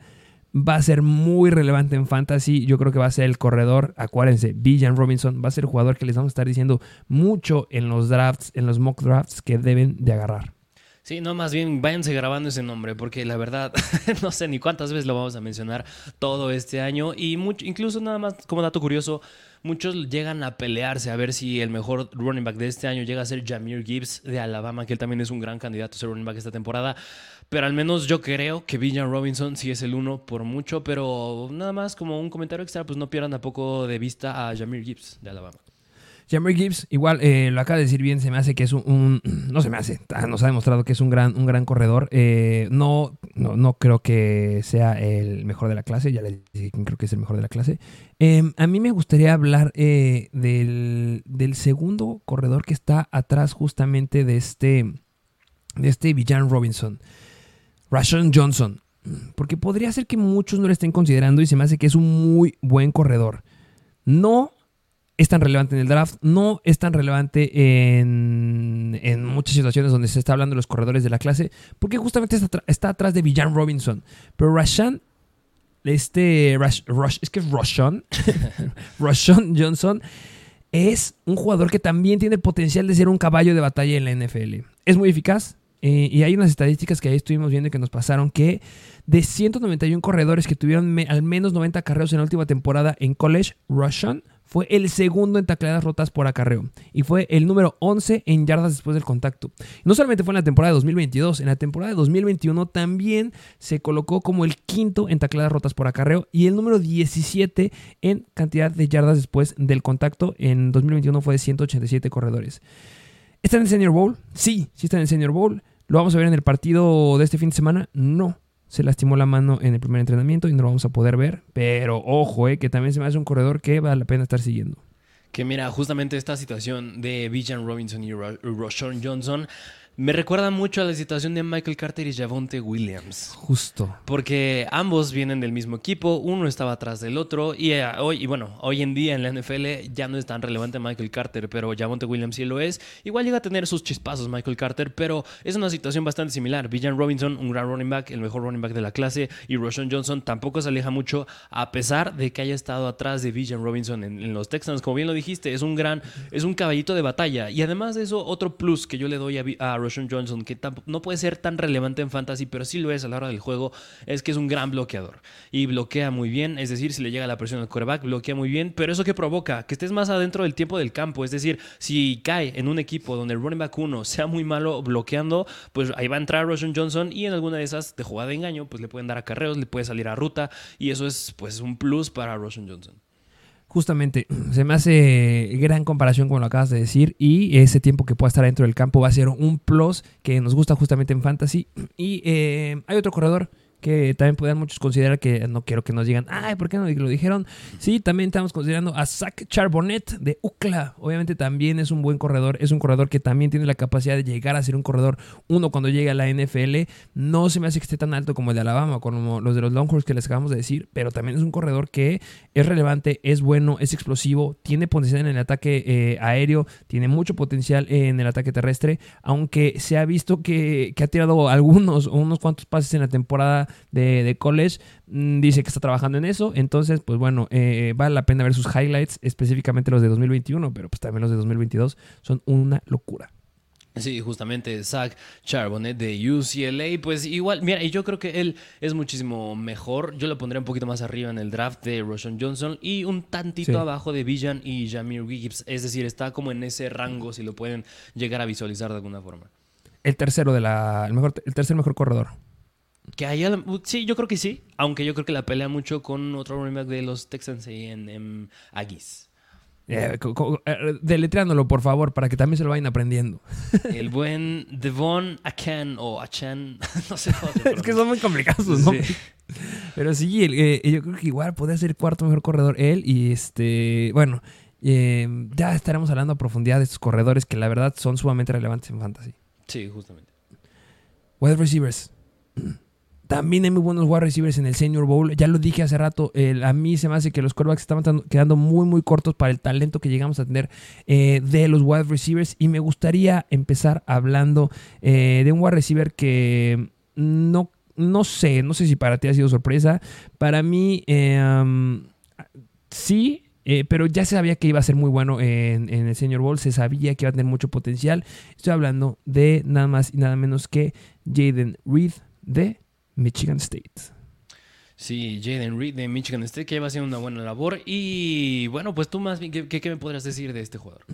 va a ser muy relevante en fantasy. Yo creo que va a ser el corredor. Acuérdense, Bijan Robinson va a ser el jugador que les vamos a estar diciendo mucho en los drafts, en los mock drafts que deben de agarrar. Sí, no, más bien váyanse grabando ese nombre, porque la verdad no sé ni cuántas veces lo vamos a mencionar todo este año. Y mucho, incluso nada más como dato curioso, muchos llegan a pelearse a ver si el mejor running back de este año llega a ser Jameer Gibbs de Alabama, que él también es un gran candidato a ser running back esta temporada. Pero al menos yo creo que Villan Robinson sí es el uno por mucho, pero nada más como un comentario extra, pues no pierdan tampoco de vista a Jameer Gibbs de Alabama. Jamie Gibbs, igual eh, lo acaba de decir bien, se me hace que es un, no se me hace, ah, nos ha demostrado que es un gran, un gran corredor. Eh, no, no, no creo que sea el mejor de la clase, ya les dije quién creo que es el mejor de la clase. Eh, a mí me gustaría hablar eh, del, del segundo corredor que está atrás justamente de este, de este Villan Robinson, Rashon Johnson, porque podría ser que muchos no lo estén considerando y se me hace que es un muy buen corredor. No es tan relevante en el draft, no es tan relevante en, en muchas situaciones donde se está hablando de los corredores de la clase, porque justamente está, está atrás de Villan Robinson. Pero Rashan, este, Rash- Rush- es que es Roshan, Roshan Johnson, es un jugador que también tiene el potencial de ser un caballo de batalla en la NFL. Es muy eficaz. eh, y hay unas estadísticas que ahí estuvimos viendo y que nos pasaron que de 191 corredores que tuvieron al menos 90 acarreos en la última temporada en college, Rushan fue el segundo en tacleadas rotas por acarreo y fue el número 11 en yardas después del contacto. No solamente fue en la temporada de 2022, en la temporada de 2021 también se colocó como el quinto en tacleadas rotas por acarreo y el número 17 en cantidad de yardas después del contacto. En 2021 fue de 187 corredores. ¿Está en el Senior Bowl? Sí, sí está en el Senior Bowl. ¿Lo vamos a ver en el partido de este fin de semana? No. Se lastimó la mano en el primer entrenamiento y no lo vamos a poder ver. Pero ojo, eh, que también se me hace un corredor que vale la pena estar siguiendo. Que mira, justamente esta situación de Bijan Robinson y Ro- Roshan Johnson me recuerda mucho a la situación de Michael Carter y Javonte Williams. Justo. Porque ambos vienen del mismo equipo, uno estaba atrás del otro y eh, hoy y bueno, hoy en día en la NFL ya no es tan relevante Michael Carter, pero Javonte Williams sí lo es. Igual llega a tener sus chispazos Michael Carter, pero es una situación bastante similar. Bijan Robinson, un gran running back, el mejor running back de la clase, y Roshan Johnson tampoco se aleja mucho a pesar de que haya estado atrás de Bijan Robinson en, en los Texans. Como bien lo dijiste, es un gran, es un caballito de batalla y además de eso otro plus que yo le doy a, a Roshan Johnson, que no puede ser tan relevante en fantasy, pero sí lo es a la hora del juego, es que es un gran bloqueador. Y bloquea muy bien, es decir, si le llega la presión al quarterback, bloquea muy bien, pero eso que provoca, que estés más adentro del tiempo del campo, es decir, si cae en un equipo donde el running back 1 sea muy malo bloqueando, pues ahí va a entrar Roshan Johnson y en alguna de esas de jugada de engaño, pues le pueden dar acarreos, le puede salir a ruta y eso es pues un plus para Roshan Johnson justamente se me hace gran comparación como lo acabas de decir y ese tiempo que pueda estar dentro del campo va a ser un plus que nos gusta justamente en fantasy. Y eh, hay otro corredor que también pueden muchos considerar que no quiero que nos digan, ay, ¿por qué no lo dijeron? Sí, también estamos considerando a Zach Charbonnet de UCLA. Obviamente también es un buen corredor, es un corredor que también tiene la capacidad de llegar a ser un corredor uno cuando llegue a la NFL. No se me hace que esté tan alto como el de Alabama, como los de los Longhorns que les acabamos de decir, pero también es un corredor que es relevante, es bueno, es explosivo, tiene potencial en el ataque eh, aéreo, tiene mucho potencial en el ataque terrestre, aunque se ha visto que, que ha tirado algunos unos cuantos pases en la temporada de, college. Mm, dice que está trabajando en eso. Entonces, pues bueno, eh, vale la pena ver sus highlights, específicamente los de 2021, pero pues también los de 2022 son una locura. Sí, justamente Zach Charbonnet de UCLA, pues igual, mira, y yo creo que él es muchísimo mejor. Yo lo pondría un poquito más arriba en el draft de Roshan Johnson y un tantito abajo de Villan y Jamir Gibbs. Es decir, está como en ese rango, si lo pueden llegar a visualizar de alguna forma. El tercero de la. El, mejor, el tercer mejor corredor. Que haya, sí, yo creo que sí, aunque yo creo que la pelea mucho con otro running back de los Texans y en, en Aggies. Eh, eh, deletreándolo, por favor, para que también se lo vayan aprendiendo. El buen Devon Akan o Achan, no sé Es que son muy complicados ¿no? Pero sí, eh, yo creo que igual podría ser cuarto mejor corredor él. Y este, bueno, ya estaremos hablando a profundidad de estos corredores que la verdad son sumamente relevantes en fantasy. Sí, justamente. Wide receivers. También hay muy buenos wide receivers en el Senior Bowl. Ya lo dije hace rato, a mí se me hace que los quarterbacks estaban quedando muy, muy cortos para el talento que llegamos a tener eh, de los wide receivers. Y me gustaría empezar hablando eh, de un wide receiver que no, no sé, no sé si para ti ha sido sorpresa. Para mí, eh, sí, pero ya se sabía que iba a ser muy bueno en, en, el Senior Bowl, se sabía que iba a tener mucho potencial. Estoy hablando de nada más y nada menos que Jaden Reed de Michigan State. Sí, Jaden Reed de Michigan State, que va haciendo una buena labor. Y bueno, pues tú más bien, ¿qué, qué me podrías decir de este jugador?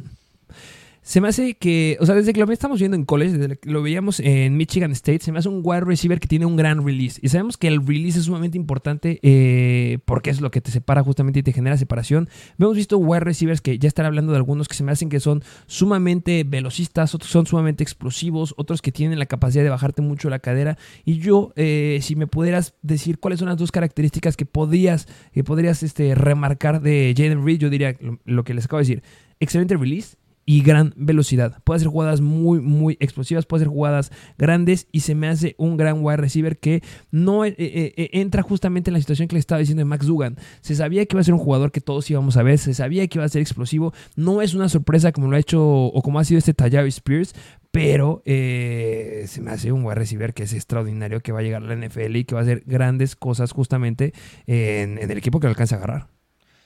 Se me hace que, o sea, desde que lo estamos viendo en college, desde que lo veíamos en Michigan State, se me hace un wide receiver que tiene un gran release. Y sabemos que el release es sumamente importante eh, porque es lo que te separa justamente y te genera separación. Hemos visto wide receivers que ya están hablando de algunos que se me hacen que son sumamente velocistas, otros son sumamente explosivos, otros que tienen la capacidad de bajarte mucho la cadera. Y yo, eh, si me pudieras decir cuáles son las dos características que podrías, que podrías este, remarcar de Jaden Reed, yo diría lo, lo que les acabo de decir. Excelente release y gran velocidad. Puede hacer jugadas muy, muy explosivas, puede hacer jugadas grandes y se me hace un gran wide receiver que no eh, eh, eh, entra justamente en la situación que le estaba diciendo de Max Dugan. Se sabía que iba a ser un jugador que todos íbamos a ver, se sabía que iba a ser explosivo. No es una sorpresa como lo ha hecho o como ha sido este Tallavi Spears, pero se me hace un wide receiver que es extraordinario, que va a llegar a la NFL y que va a hacer grandes cosas justamente en, el equipo que lo a agarrar.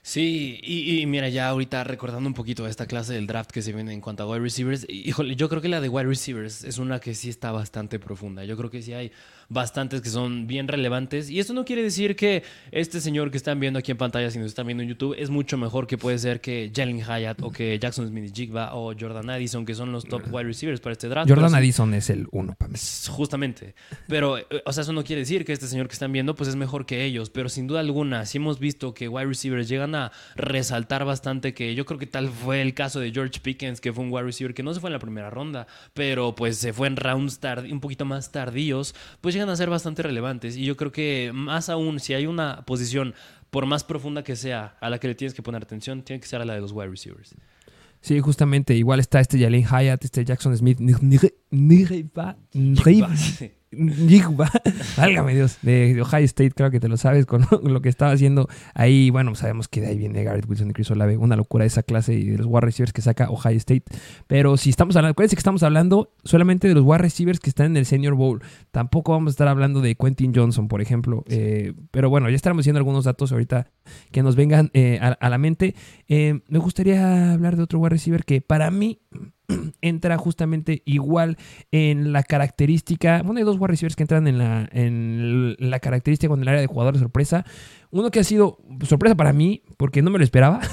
Sí, y, mira, ya ahorita recordando un poquito esta clase del draft que se viene en cuanto a wide receivers, híjole, yo creo que la de wide receivers es una que sí está bastante profunda. Yo creo que sí hay bastantes que son bien relevantes. Y esto no quiere decir que este señor que están viendo aquí en pantalla, si nos están viendo en YouTube, es mucho mejor que puede ser que Jalen Hyatt o que Jackson Smith Jigba o Jordan Addison, que son los top wide receivers para este draft. Jordan Addison es el uno para mí. Justamente. Pero, eh, o sea, eso no quiere decir que este señor que están viendo, pues es mejor que ellos. Pero sin duda alguna, si hemos visto que wide receivers llegan a resaltar bastante, que yo creo que tal fue el caso de George Pickens, que fue un wide receiver que no se fue en la primera ronda, pero pues se fue en rounds un poquito más tardíos, pues llegan a ser bastante relevantes. Y yo creo que más aún, si hay una posición, por más profunda que sea, a la que le tienes que poner atención, tiene que ser a la de los wide receivers. Sí, justamente, igual está este Jalen Hyatt, este Jackson Smith, válgame Dios, de Ohio State, creo que te lo sabes con lo que estaba haciendo ahí. Bueno, sabemos que de ahí viene Garrett Wilson y Chris Olave, una locura esa clase y de los wide receivers que saca Ohio State. Pero si estamos hablando, acuérdense que estamos hablando solamente de los wide receivers que están en el Senior Bowl. Tampoco vamos a estar hablando de Quentin Johnson, por ejemplo. Eh, pero bueno, ya estaremos diciendo algunos datos ahorita que nos vengan eh, a, la mente. Eh, me gustaría hablar de otro wide receiver que para mí entra justamente igual en la característica. Bueno, hay dos wide receivers que entran en la, en la característica con el área de jugador de sorpresa. Uno que ha sido sorpresa para mí, porque no me lo esperaba.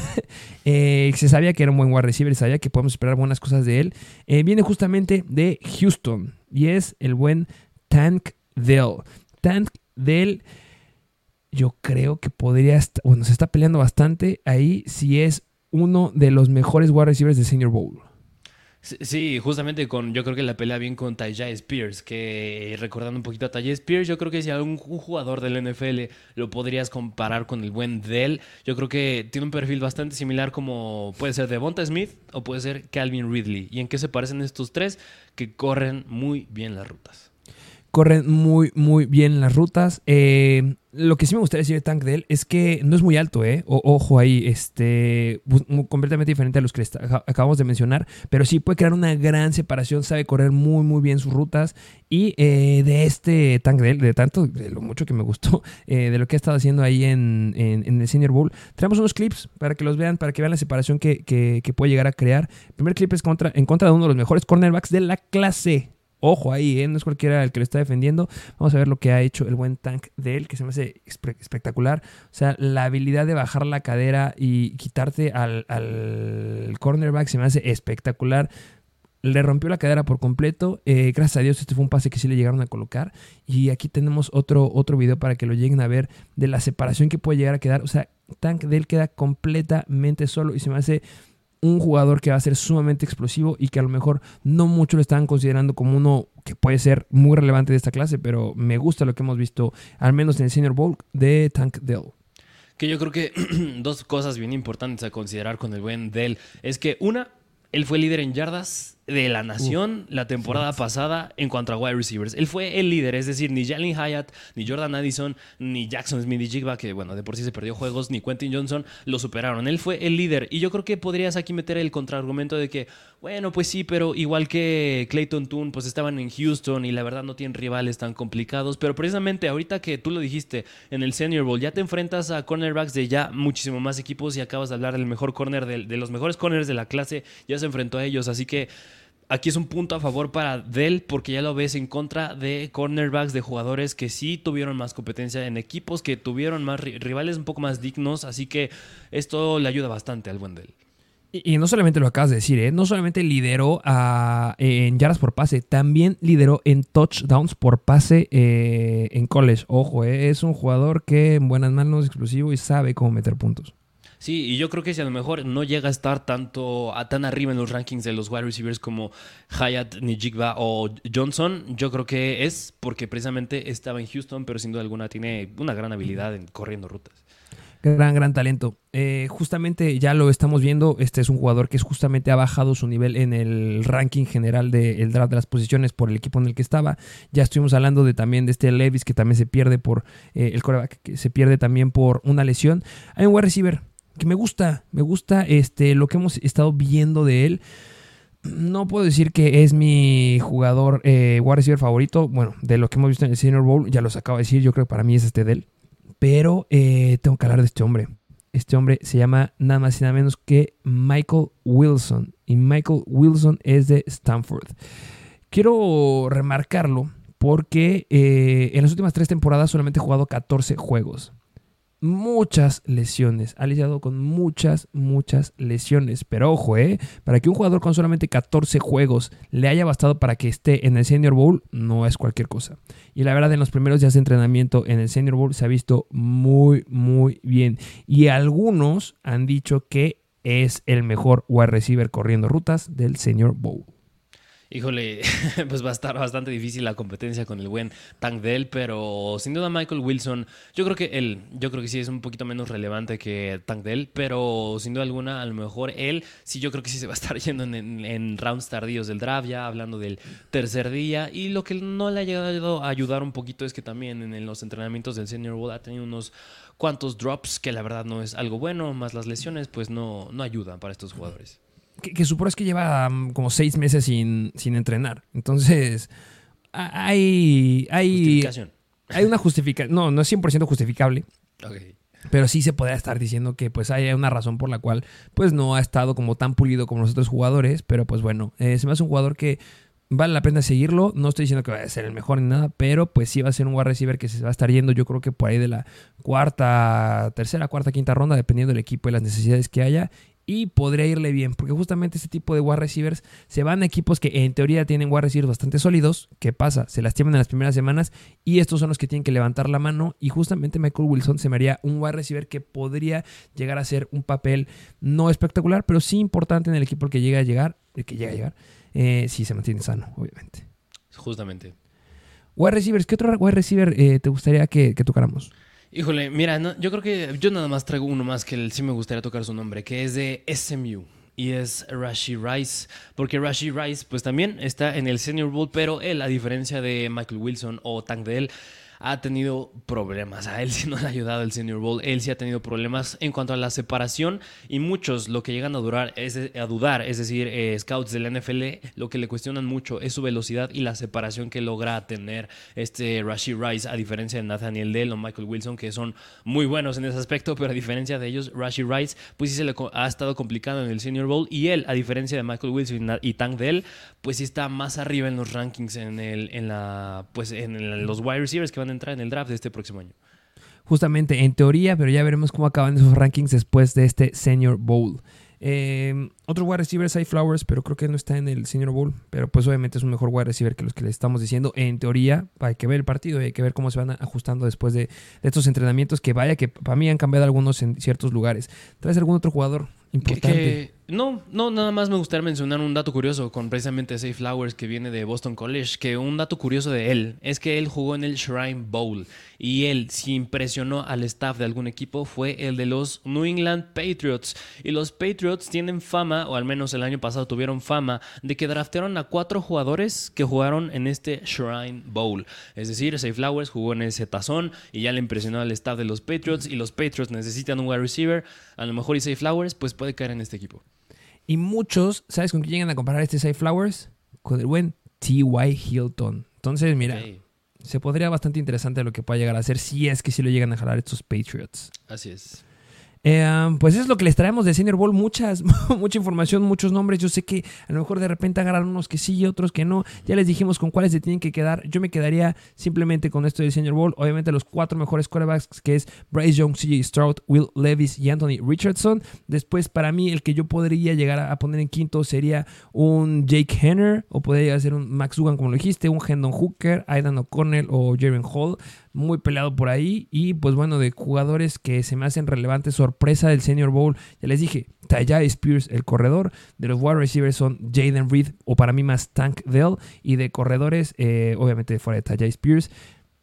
Eh, se sabía que era un buen wide receiver, sabía que podemos esperar buenas cosas de él. Eh, viene justamente de Houston y es el buen Tank Dell. Tank Dell, yo creo que podría estar, bueno, se está peleando bastante ahí si es uno de los mejores wide receivers de Senior Bowl. Sí, justamente con, yo creo que la pelea bien con Tajay Spears, que recordando un poquito a Tajay Spears, yo creo que si algún jugador del NFL lo podrías comparar con el buen Dell, yo creo que tiene un perfil bastante similar como puede ser Devonta Smith o puede ser Calvin Ridley. ¿Y en qué se parecen estos tres? Que corren muy bien las rutas corren muy, muy bien las rutas. Eh, lo que sí me gustaría decir de Tank Dell es que no es muy alto, ¿eh? ojo ahí, este, completamente diferente a los que acabamos de mencionar, pero sí puede crear una gran separación, sabe correr muy, muy bien sus rutas. Y eh, de este Tank Dell, de tanto, de lo mucho que me gustó, eh, de lo que ha estado haciendo ahí en, el Senior Bowl, traemos unos clips para que los vean, para que vean la separación que, que, puede llegar a crear. El primer clip es contra, en contra de uno de los mejores cornerbacks de la clase Ojo ahí, ¿eh? no es cualquiera el que lo está defendiendo. Vamos a ver lo que ha hecho el buen tank de él, que se me hace espectacular. O sea, la habilidad de bajar la cadera y quitarte al, cornerback se me hace espectacular. Le rompió la cadera por completo. Eh, gracias a Dios, este fue un pase que sí le llegaron a colocar. Y aquí tenemos otro, otro video para que lo lleguen a ver de la separación que puede llegar a quedar. O sea, Tank de él queda completamente solo y se me hace un jugador que va a ser sumamente explosivo y que a lo mejor no mucho lo están considerando como uno que puede ser muy relevante de esta clase, pero me gusta lo que hemos visto, al menos en el Senior Bowl, de Tank Dell. Que yo creo que dos cosas bien importantes a considerar con el buen Dell es que una, él fue líder en yardas de la nación la temporada pasada en cuanto a wide receivers. Él fue el líder, es decir, ni Jalen Hyatt, ni Jordan Addison, ni Jackson Smith y Jigba, que bueno, de por sí se perdió juegos, ni Quentin Johnson lo superaron. Él fue el líder. Y yo creo que podrías aquí meter el contraargumento de que, bueno, pues sí, pero igual que Clayton Toon, pues estaban en Houston y la verdad no tienen rivales tan complicados. Pero precisamente ahorita que tú lo dijiste en el Senior Bowl, ya te enfrentas a cornerbacks de ya muchísimo más equipos y acabas de hablar del mejor corner, de, de los mejores corners de la clase, ya se enfrentó a ellos. Así que aquí es un punto a favor para Dell porque ya lo ves en contra de cornerbacks de jugadores que sí tuvieron más competencia en equipos, que tuvieron más rivales un poco más dignos, así que esto le ayuda bastante al buen Dell. Y, no solamente lo acabas de decir, ¿eh? no solamente lideró en yardas por pase, también lideró en touchdowns por pase eh, en college. Ojo, ¿eh? es un jugador que en buenas manos es explosivo y sabe cómo meter puntos. Sí, y yo creo que si a lo mejor no llega a estar tanto a tan arriba en los rankings de los wide receivers como Hyatt, Nijigba o Johnson, yo creo que es porque precisamente estaba en Houston, pero sin duda alguna tiene una gran habilidad en corriendo rutas. Gran, gran talento. Eh, justamente ya lo estamos viendo. Este es un jugador que justamente ha bajado su nivel en el ranking general del draft de las posiciones por el equipo en el que estaba. Ya estuvimos hablando de también de este Levis que también se pierde por eh, el coreback, que se pierde también por una lesión. Hay un wide receiver que me gusta, me gusta este, lo que hemos estado viendo de él. No puedo decir que es mi jugador eh, receiver favorito. Bueno, de lo que hemos visto en el Senior Bowl, ya los acabo de decir. Yo creo que para mí es este de él. Pero eh, tengo que hablar de este hombre. Este hombre se llama nada más y nada menos que Michael Wilson. Y Michael Wilson es de Stanford. Quiero remarcarlo porque eh, en las últimas tres temporadas solamente ha jugado 14 juegos muchas lesiones. Ha lidiado con muchas, muchas lesiones. Pero ojo, ¿eh? Para que un jugador con solamente 14 juegos le haya bastado para que esté en el Senior Bowl, no es cualquier cosa. Y la verdad, en los primeros días de entrenamiento en el Senior Bowl se ha visto muy, muy bien. Y algunos han dicho que es el mejor wide receiver corriendo rutas del Senior Bowl. Híjole, pues va a estar bastante difícil la competencia con el buen Tank Dell, pero sin duda Michael Wilson, yo creo que él, yo creo que sí es un poquito menos relevante que Tank Dell, pero sin duda alguna, a lo mejor él, sí yo creo que sí se va a estar yendo en, rounds tardíos del draft, ya hablando del tercer día, y lo que no le ha llegado a ayudar un poquito es que también en, los entrenamientos del Senior Bowl ha tenido unos cuantos drops, que la verdad no es algo bueno, más las lesiones, pues no, no ayudan para estos jugadores que, que es que lleva um, como seis meses sin, entrenar. Entonces, hay. hay Justificación. Hay una justificación. No, no es 100% justificable. Pero sí se podría estar diciendo que pues hay una razón por la cual pues no ha estado como tan pulido como los otros jugadores. Pero pues bueno, eh, se me hace un jugador que vale la pena seguirlo. No estoy diciendo que vaya a ser el mejor ni nada, pero pues sí va a ser un wide receiver que se va a estar yendo yo creo que por ahí de la cuarta, tercera, cuarta, quinta ronda, dependiendo del equipo y las necesidades que haya y podría irle bien, porque justamente este tipo de wide receivers se van a equipos que en teoría tienen wide receivers bastante sólidos. ¿Qué pasa? Se lastiman en las primeras semanas y estos son los que tienen que levantar la mano y justamente Michael Wilson se me haría un wide receiver que podría llegar a ser un papel no espectacular, pero sí importante en el equipo que llega a llegar, el que llega a llegar, eh, si se mantiene sano, obviamente. Justamente. Wide receivers, ¿qué otro wide receiver eh, te gustaría que, que tocáramos? Híjole, mira, yo creo que yo nada más traigo uno más que sí me gustaría tocar su nombre, que es de SMU. Y es Rashi Rice. Porque Rashi Rice, pues también está en el Senior Bowl, pero él, a diferencia de Michael Wilson o Tank Dell, ha tenido problemas. A él sí no le ha ayudado el Senior Bowl. Él sí ha tenido problemas en cuanto a la separación y muchos lo que llegan a, durar es, a dudar, es decir, eh, scouts del NFL, lo que le cuestionan mucho es su velocidad y la separación que logra tener este Rashi Rice, a diferencia de Nathaniel Dell o Michael Wilson, que son muy buenos en ese aspecto, pero a diferencia de ellos, Rashi Rice, pues sí se le ha estado complicado en el Senior Bowl y él, a diferencia de Michael Wilson y Tank Dell, pues sí está más arriba en los rankings en, el, en, la, pues en los wide receivers que van entrar en el draft de este próximo año. Justamente, en teoría, pero ya veremos cómo acaban esos rankings después de este Senior Bowl. Eh, otro wide receiver es Flowers, pero creo que no está en el Senior Bowl. Pero pues obviamente es un mejor wide receiver que los que le estamos diciendo. En teoría, hay que ver el partido y hay que ver cómo se van ajustando después de, estos entrenamientos. Que vaya, que para mí han cambiado algunos en ciertos lugares. ¿Traes algún otro jugador importante? No, no, nada más me gustaría mencionar un dato curioso con precisamente Safe Flowers que viene de Boston College, que un dato curioso de él es que él jugó en el Shrine Bowl y él, si impresionó al staff de algún equipo, fue el de los New England Patriots. Y los Patriots tienen fama, o al menos el año pasado tuvieron fama, de que draftearon a cuatro jugadores que jugaron en este Shrine Bowl. Es decir, Safe Flowers jugó en ese tazón y ya le impresionó al staff de los Patriots y los Patriots necesitan un wide receiver, a lo mejor y Safe Flowers pues puede caer en este equipo. Y muchos, ¿sabes con quién llegan a comparar este Safe Flowers? Con el buen T.Y. Hilton. Entonces, mira, se podría bastante interesante lo que pueda llegar a ser si es que sí lo llegan a jalar estos Patriots. Así es. Eh, pues es lo que les traemos de Senior Bowl, muchas, mucha información, muchos nombres. Yo sé que a lo mejor de repente agarran unos que sí y otros que no. Ya les dijimos con cuáles se tienen que quedar. Yo me quedaría simplemente con esto del Senior Bowl. Obviamente los cuatro mejores quarterbacks que es Bryce Young, CJ Stroud, Will Levis y Anthony Richardson. Después para mí el que yo podría llegar a poner en quinto sería un Jake Henner o podría ser un Max Dugan como lo dijiste, un Hendon Hooker, Aidan O'Connell o Jaren Hall muy peleado por ahí. Y pues bueno, de jugadores que se me hacen relevantes, sorpresa del Senior Bowl. Ya les dije, Tajay Spears, el corredor. De los wide receivers son Jaden Reed o para mí más Tank Dell. Y de corredores, eh, obviamente fuera de Tajay Spears,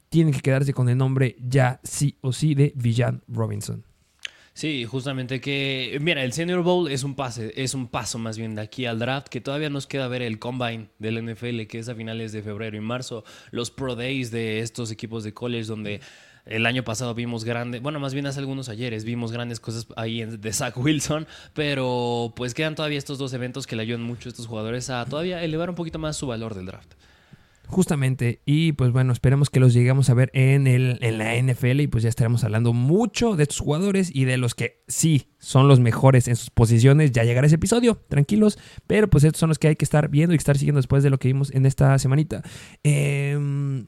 tienen que quedarse con el nombre ya sí o sí de Villan Robinson. Sí, justamente que, mira, el Senior Bowl es un pase, es un paso más bien de aquí al draft, que todavía nos queda ver el combine del NFL, que es a finales de febrero y marzo, los pro days de estos equipos de college donde el año pasado vimos grandes, bueno, más bien hace algunos ayeres vimos grandes cosas ahí de Zach Wilson, pero pues quedan todavía estos dos eventos que le ayudan mucho a estos jugadores a todavía elevar un poquito más su valor del draft. Justamente, y pues bueno, esperemos que los lleguemos a ver en, el, en la NFL y pues ya estaremos hablando mucho de estos jugadores y de los que sí son los mejores en sus posiciones. Ya llegará ese episodio, tranquilos, pero pues estos son los que hay que estar viendo y estar siguiendo después de lo que vimos en esta semanita. Em,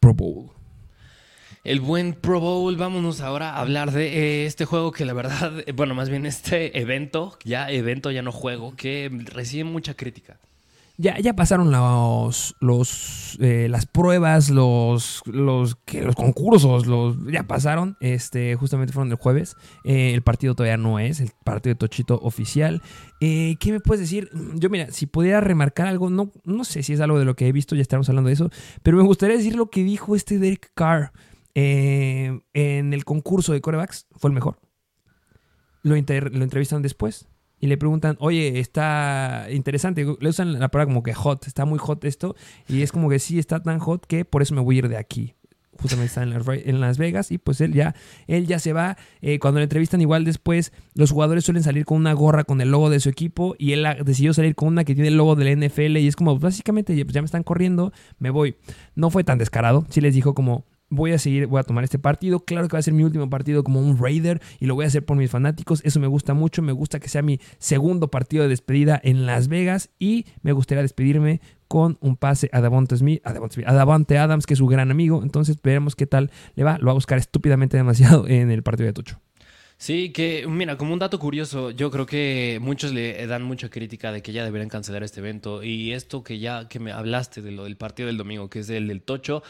Pro Bowl. El buen Pro Bowl, vámonos ahora a hablar de eh, este juego que la verdad, bueno, más bien este evento, ya evento, ya no juego, que recibe mucha crítica. Ya, ya pasaron los, los eh, las pruebas, los, los, que, los concursos, los, ya pasaron. Este, justamente fueron el jueves. Eh, el partido todavía no es, el partido de Tochito oficial. Eh, ¿Qué me puedes decir? Yo, mira, si pudiera remarcar algo, no, no sé si es algo de lo que he visto, ya estamos hablando de eso, pero me gustaría decir lo que dijo este Derek Carr en el concurso de corebacks. Fue el mejor. Lo, lo entrevistan después y le preguntan, oye, está interesante, le usan la palabra como que hot, está muy hot esto, y es como que sí, está tan hot que por eso me voy a ir de aquí. Justamente está en Las, Vegas y pues él ya, él ya se va. Eh, cuando le entrevistan igual después, los jugadores suelen salir con una gorra con el logo de su equipo y él decidió salir con una que tiene el logo de la NFL y es como, básicamente, pues ya me están corriendo, me voy. No fue tan descarado, sí les dijo como, voy a seguir, voy a tomar este partido. Claro que va a ser mi último partido como un Raider y lo voy a hacer por mis fanáticos. Eso me gusta mucho. Me gusta que sea mi segundo partido de despedida en Las Vegas y me gustaría despedirme con un pase a Davante Smith, a Davante, a Davante Adams, que es su gran amigo. Entonces veremos qué tal le va. Lo va a buscar estúpidamente demasiado en el partido de Tocho. Sí, que mira, como un dato curioso, yo creo que muchos le dan mucha crítica de que ya deberían cancelar este evento y esto que ya que me hablaste de lo del partido del domingo, que es el del Tocho,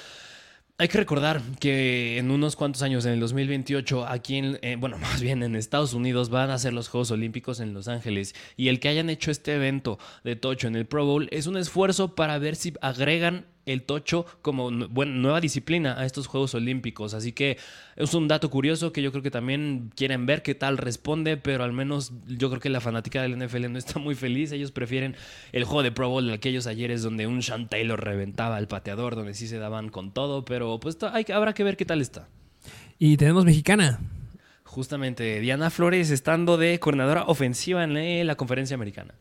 hay que recordar que en unos cuantos años, en el 2028, aquí en, eh, bueno, más bien en Estados Unidos, van a ser los Juegos Olímpicos en Los Ángeles. Y el que hayan hecho este evento de Tocho en el Pro Bowl es un esfuerzo para ver si agregan el tocho como nueva disciplina a estos Juegos Olímpicos. Así que es un dato curioso que yo creo que también quieren ver qué tal responde, pero al menos yo creo que la fanática del NFL no está muy feliz. Ellos prefieren el juego de Pro Bowl de aquellos ayeres donde un Sean Taylor reventaba al pateador, donde sí se daban con todo, pero pues hay, habrá que ver qué tal está. Y tenemos mexicana. Justamente, Diana Flores estando de coordinadora ofensiva en la conferencia americana.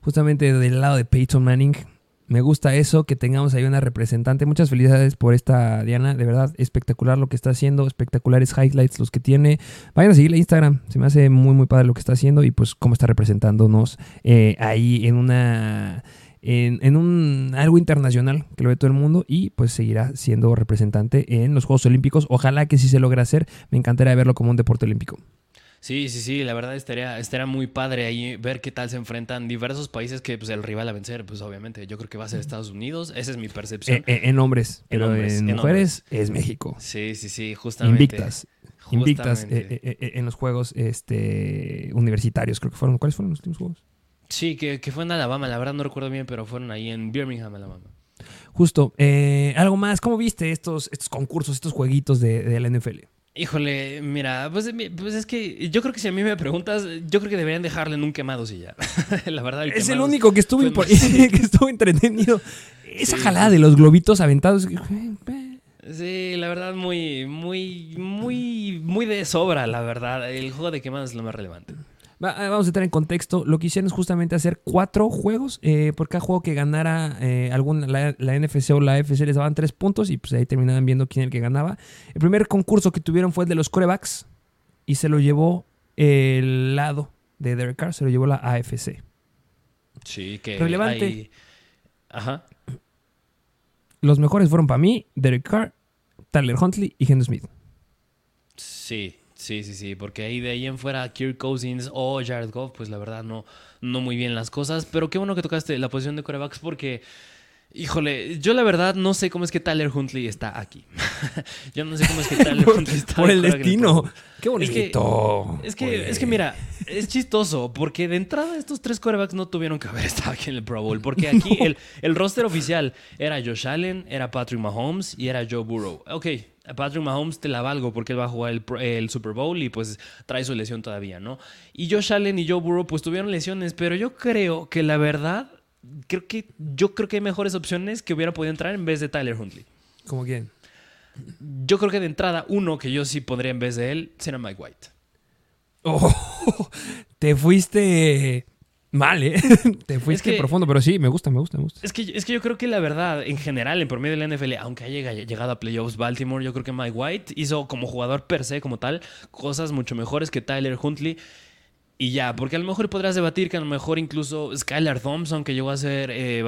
Justamente del lado de Peyton Manning, me gusta eso, que tengamos ahí una representante. Muchas felicidades por esta Diana, de verdad, espectacular lo que está haciendo, espectaculares highlights los que tiene. Vayan a seguirle Instagram, se me hace muy, muy padre lo que está haciendo y pues cómo está representándonos eh, ahí en una... En, un algo internacional que lo ve todo el mundo y pues seguirá siendo representante en los Juegos Olímpicos. Ojalá que sí se logre hacer. Me encantaría verlo como un deporte olímpico. Sí, sí, sí, la verdad estaría, estaría muy padre ahí ver qué tal se enfrentan diversos países que pues el rival a vencer, pues obviamente yo creo que va a ser Estados Unidos, esa es mi percepción. Eh, eh, en, hombres, pero en, mujeres es México. Sí, sí, sí, justamente. Invictas. Invictas eh, en los juegos este, universitarios, creo que fueron. ¿Cuáles fueron los últimos juegos? Sí, que, fue en Alabama, la verdad no recuerdo bien, pero fueron ahí en Birmingham, Alabama. Justo. algo más, ¿cómo viste estos, estos concursos, estos jueguitos de, de la NFL? Híjole, mira, pues, pues, es que yo creo que si a mí me preguntas, yo creo que deberían dejarle en un quemado si ya. la verdad. es el único que estuvo, que estuvo entretenido. Esa jalada de los globitos aventados. Sí, la verdad, muy, muy, muy, muy de sobra, la verdad. El juego de quemados es lo más relevante. Eh, vamos a entrar en contexto. Lo que hicieron es justamente hacer cuatro juegos. Eh, por cada juego que ganara eh, alguna, la, NFC o la FC les daban tres puntos y pues ahí terminaban viendo quién era el que ganaba. El primer concurso que tuvieron fue el de los corebacks y se lo llevó el lado de Derek Carr, se lo llevó la AFC. Sí, que relevante. Ajá. Los mejores fueron para mí Derek Carr, Tyler Huntley y Henry Smith. Sí, Sí, sí, sí, porque ahí de ahí en fuera Kirk Cousins o Jared Goff, pues la verdad no, no muy bien las cosas. Pero qué bueno que tocaste la posición de corebacks porque, híjole, yo la verdad no sé cómo es que Tyler Huntley está aquí. yo no sé cómo es que Tyler Huntley está Por el destino. Qué bonito. Es que, es que, mira, es chistoso porque de entrada estos tres corebacks no tuvieron que haber estado aquí en el Pro Bowl. Porque aquí el, el roster oficial era Josh Allen, era Patrick Mahomes y era Joe Burrow. Ok, Patrick Mahomes te la valgo porque él va a jugar el, Super Bowl y pues trae su lesión todavía, ¿no? Y Josh Allen y Joe Burrow pues tuvieron lesiones, pero yo creo que la verdad, creo que yo creo que hay mejores opciones que hubiera podido entrar en vez de Tyler Huntley. ¿Cómo quién? Yo creo que de entrada, uno que yo sí pondría en vez de él será Mike White. Oh, te fuiste Mal, ¿eh? Te fuiste profundo, pero sí, me gusta, me gusta, me gusta. Es que, es que yo creo que la verdad, en general, en promedio de la NFL, aunque haya llegado a playoffs Baltimore, yo creo que Mike White hizo como jugador per se, como tal, cosas mucho mejores que Tyler Huntley. Y ya, porque a lo mejor podrás debatir que a lo mejor incluso Skylar Thompson, que llegó a ser eh,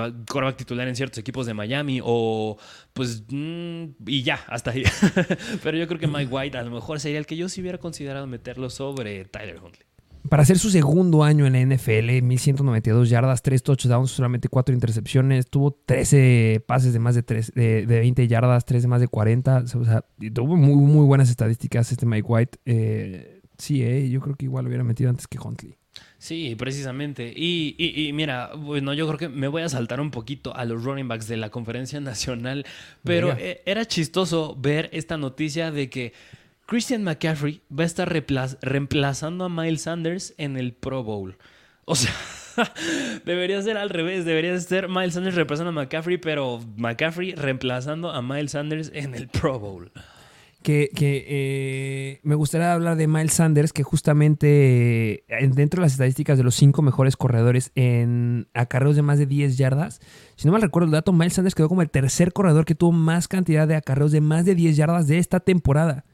titular en ciertos equipos de Miami, o pues, mm, y ya, hasta ahí. Pero yo creo que Mike White a lo mejor sería el que yo sí hubiera considerado meterlo sobre Tyler Huntley. Para hacer su segundo año en la NFL, 1192 yardas, 3 touchdowns, solamente 4 intercepciones, tuvo 13 pases de más de, 3, de, 20 yardas, 3 de más de 40. O sea, tuvo muy, muy buenas estadísticas este Mike White. Eh, sí, eh, yo creo que igual lo hubiera metido antes que Huntley. Sí, precisamente. Y, y, mira, bueno, yo creo que me voy a saltar un poquito a los running backs de la conferencia nacional, pero eh, era chistoso ver esta noticia de que Christian McCaffrey va a estar reemplazando a Miles Sanders en el Pro Bowl. O sea, debería ser al revés. Debería ser Miles Sanders reemplazando a McCaffrey, pero McCaffrey reemplazando a Miles Sanders en el Pro Bowl. que, que, eh, me gustaría hablar de Miles Sanders, que justamente eh, dentro de las estadísticas de los cinco mejores corredores en acarreos de más de 10 yardas, si no mal recuerdo el dato, Miles Sanders quedó como el tercer corredor que tuvo más cantidad de acarreos de más de 10 yardas de esta temporada.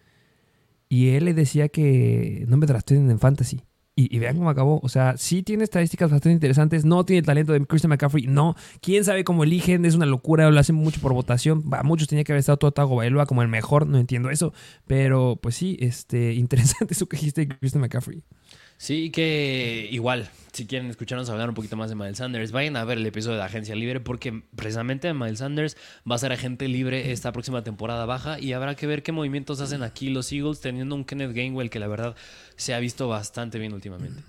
Y él le decía que no me draften en fantasy. Y, vean cómo acabó. O sea, sí tiene estadísticas bastante interesantes. No tiene el talento de Christian McCaffrey. No. Quién sabe cómo eligen. Es una locura. Lo hacen mucho por votación. A muchos tenía que haber estado Tago Bailoa como el mejor. No entiendo eso. Pero pues sí, este, interesante eso que dijiste de Christian McCaffrey. Sí, que igual, si quieren escucharnos hablar un poquito más de Miles Sanders, vayan a ver el episodio de Agencia Libre porque precisamente Miles Sanders va a ser agente libre esta próxima temporada baja y habrá que ver qué movimientos hacen aquí los Eagles teniendo un Kenneth Gainwell que la verdad se ha visto bastante bien últimamente.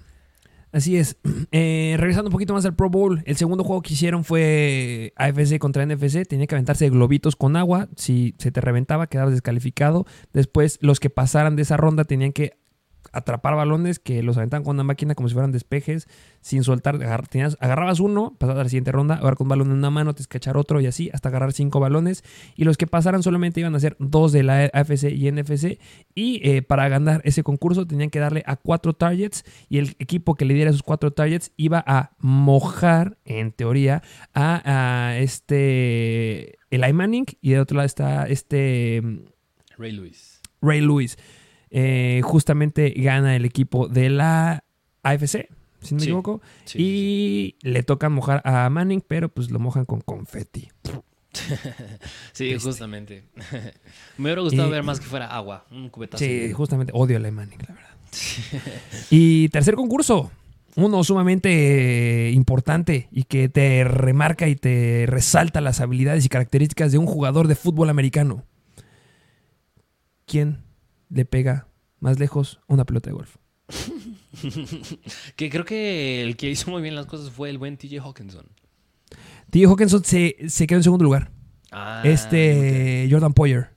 Así es. Eh, regresando un poquito más al Pro Bowl, el segundo juego que hicieron fue AFC contra NFC. Tenía que aventarse globitos con agua. Si se te reventaba, quedabas descalificado. Después, los que pasaran de esa ronda tenían que atrapar balones que los aventaban con una máquina como si fueran despejes, sin soltar. agarrabas uno, pasabas a la siguiente ronda, ahora con un balón en una mano, te escachar otro y así, hasta agarrar cinco balones. Y los que pasaran solamente iban a ser dos de la AFC y NFC. Y eh, para ganar ese concurso tenían que darle a cuatro targets. Y el equipo que le diera esos cuatro targets iba a mojar, en teoría, a, este. El Manning. Y de otro lado está este. Ray Lewis. Ray Lewis. Eh, justamente gana el equipo de la AFC, si no me equivoco. y le toca mojar a Manning, pero pues lo mojan con confetti. sí, justamente. me hubiera gustado ver más que fuera agua, un cubetazo. Sí, justamente odio a la Manning, la verdad. y tercer concurso. Uno sumamente importante y que te remarca y te resalta las habilidades y características de un jugador de fútbol americano. ¿Quién le pega más lejos una pelota de golf. que creo que el que hizo muy bien las cosas fue el buen TJ Hawkinson. TJ Hawkinson se, quedó en segundo lugar. Ah, este Jordan Poyer.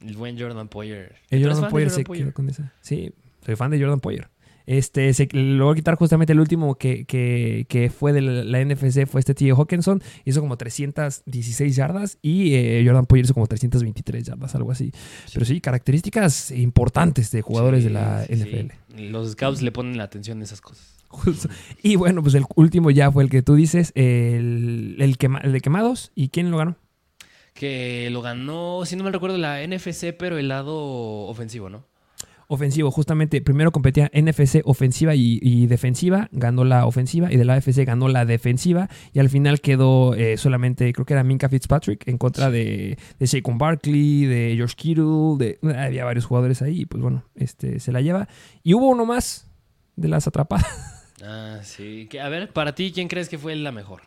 El buen Jordan Poyer. El Jordan Poyer se quedó con esa. Sí, soy fan de Jordan Poyer. Este, se, lo voy a quitar justamente el último que, que, fue de la, NFC, fue este tío Hawkinson. Hizo como 316 yardas y eh, Jordan Poyer hizo como 323 yardas, algo así. Pero sí, características importantes de jugadores de la NFL. Los scouts le ponen la atención a esas cosas. Y bueno, pues el último ya fue el que tú dices, el, el, el de quemados. ¿Y quién lo ganó? Que lo ganó, si no me recuerdo, la NFC, pero el lado ofensivo, ¿no? Ofensivo. Justamente, primero competía NFC ofensiva y, defensiva, ganó la ofensiva y de la AFC ganó la defensiva y al final quedó eh, solamente, creo que era Minka Fitzpatrick en contra de, de Saquon Barkley, de George Kittle, de, había varios jugadores ahí, pues bueno, este se la lleva. Y hubo uno más de las atrapadas. Ah, sí. A ver, para ti, ¿quién crees que fue la mejor?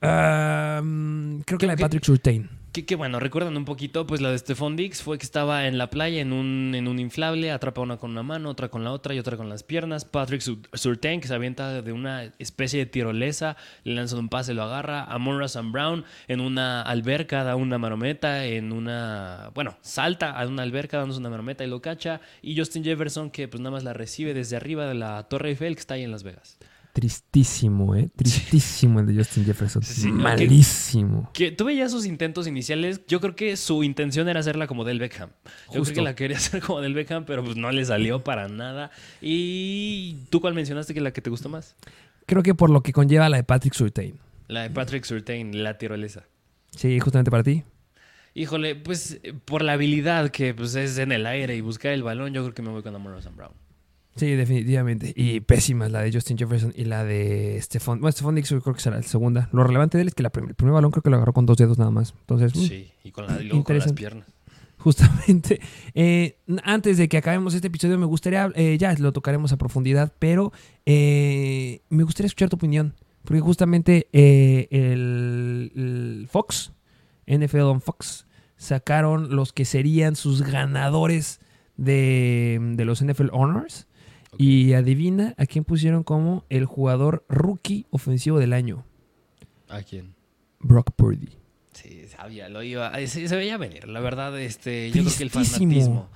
creo que la de Patrick Surtain. Que, bueno, recuerdan un poquito, pues la de Stephon Dix fue que estaba en la playa en un, en un inflable, atrapa una con una mano, otra con la otra y otra con las piernas. Patrick Surtain, que se avienta de una especie de tirolesa, le lanza un pase, lo agarra. Amon Sam Brown en una alberca, da una marometa, en una. Bueno, salta a una alberca, dándose una marometa y lo cacha. Y Justin Jefferson, que pues nada más la recibe desde arriba de la Torre Eiffel, que está ahí en Las Vegas. Tristísimo, ¿eh? Tristísimo el de Justin Jefferson. Malísimo. Que, tuve ya sus intentos iniciales. Yo creo que su intención era hacerla como del Beckham. Yo creo que la quería hacer como del Beckham, pero pues no le salió para nada. ¿Y tú cuál mencionaste que es la que te gustó más? Creo que por lo que conlleva la de Patrick Surtain. La de Patrick Surtain, la tirolesa. Sí, justamente para ti. Híjole, pues por la habilidad que pues, es en el aire y buscar el balón, yo creo que me voy con Amor Brown. Sí, definitivamente. Y pésimas la de Justin Jefferson y la de Stephon. Bueno, Stephon Dix creo que será la segunda. Lo relevante de él es que el primer balón creo que lo agarró con dos dedos nada más. Entonces, mm, sí, y con, la, las piernas. Justamente. Eh, antes de que acabemos este episodio, me gustaría, eh, ya lo tocaremos a profundidad, pero eh, me gustaría escuchar tu opinión. Porque justamente el, el Fox, NFL on Fox, sacaron los que serían sus ganadores de, de los NFL Honors y adivina a quién pusieron como el jugador rookie ofensivo del año. ¿A quién? Brock Purdy. Sí, sabía, lo iba. Se, veía venir, la verdad, este, yo creo que el fanatismo.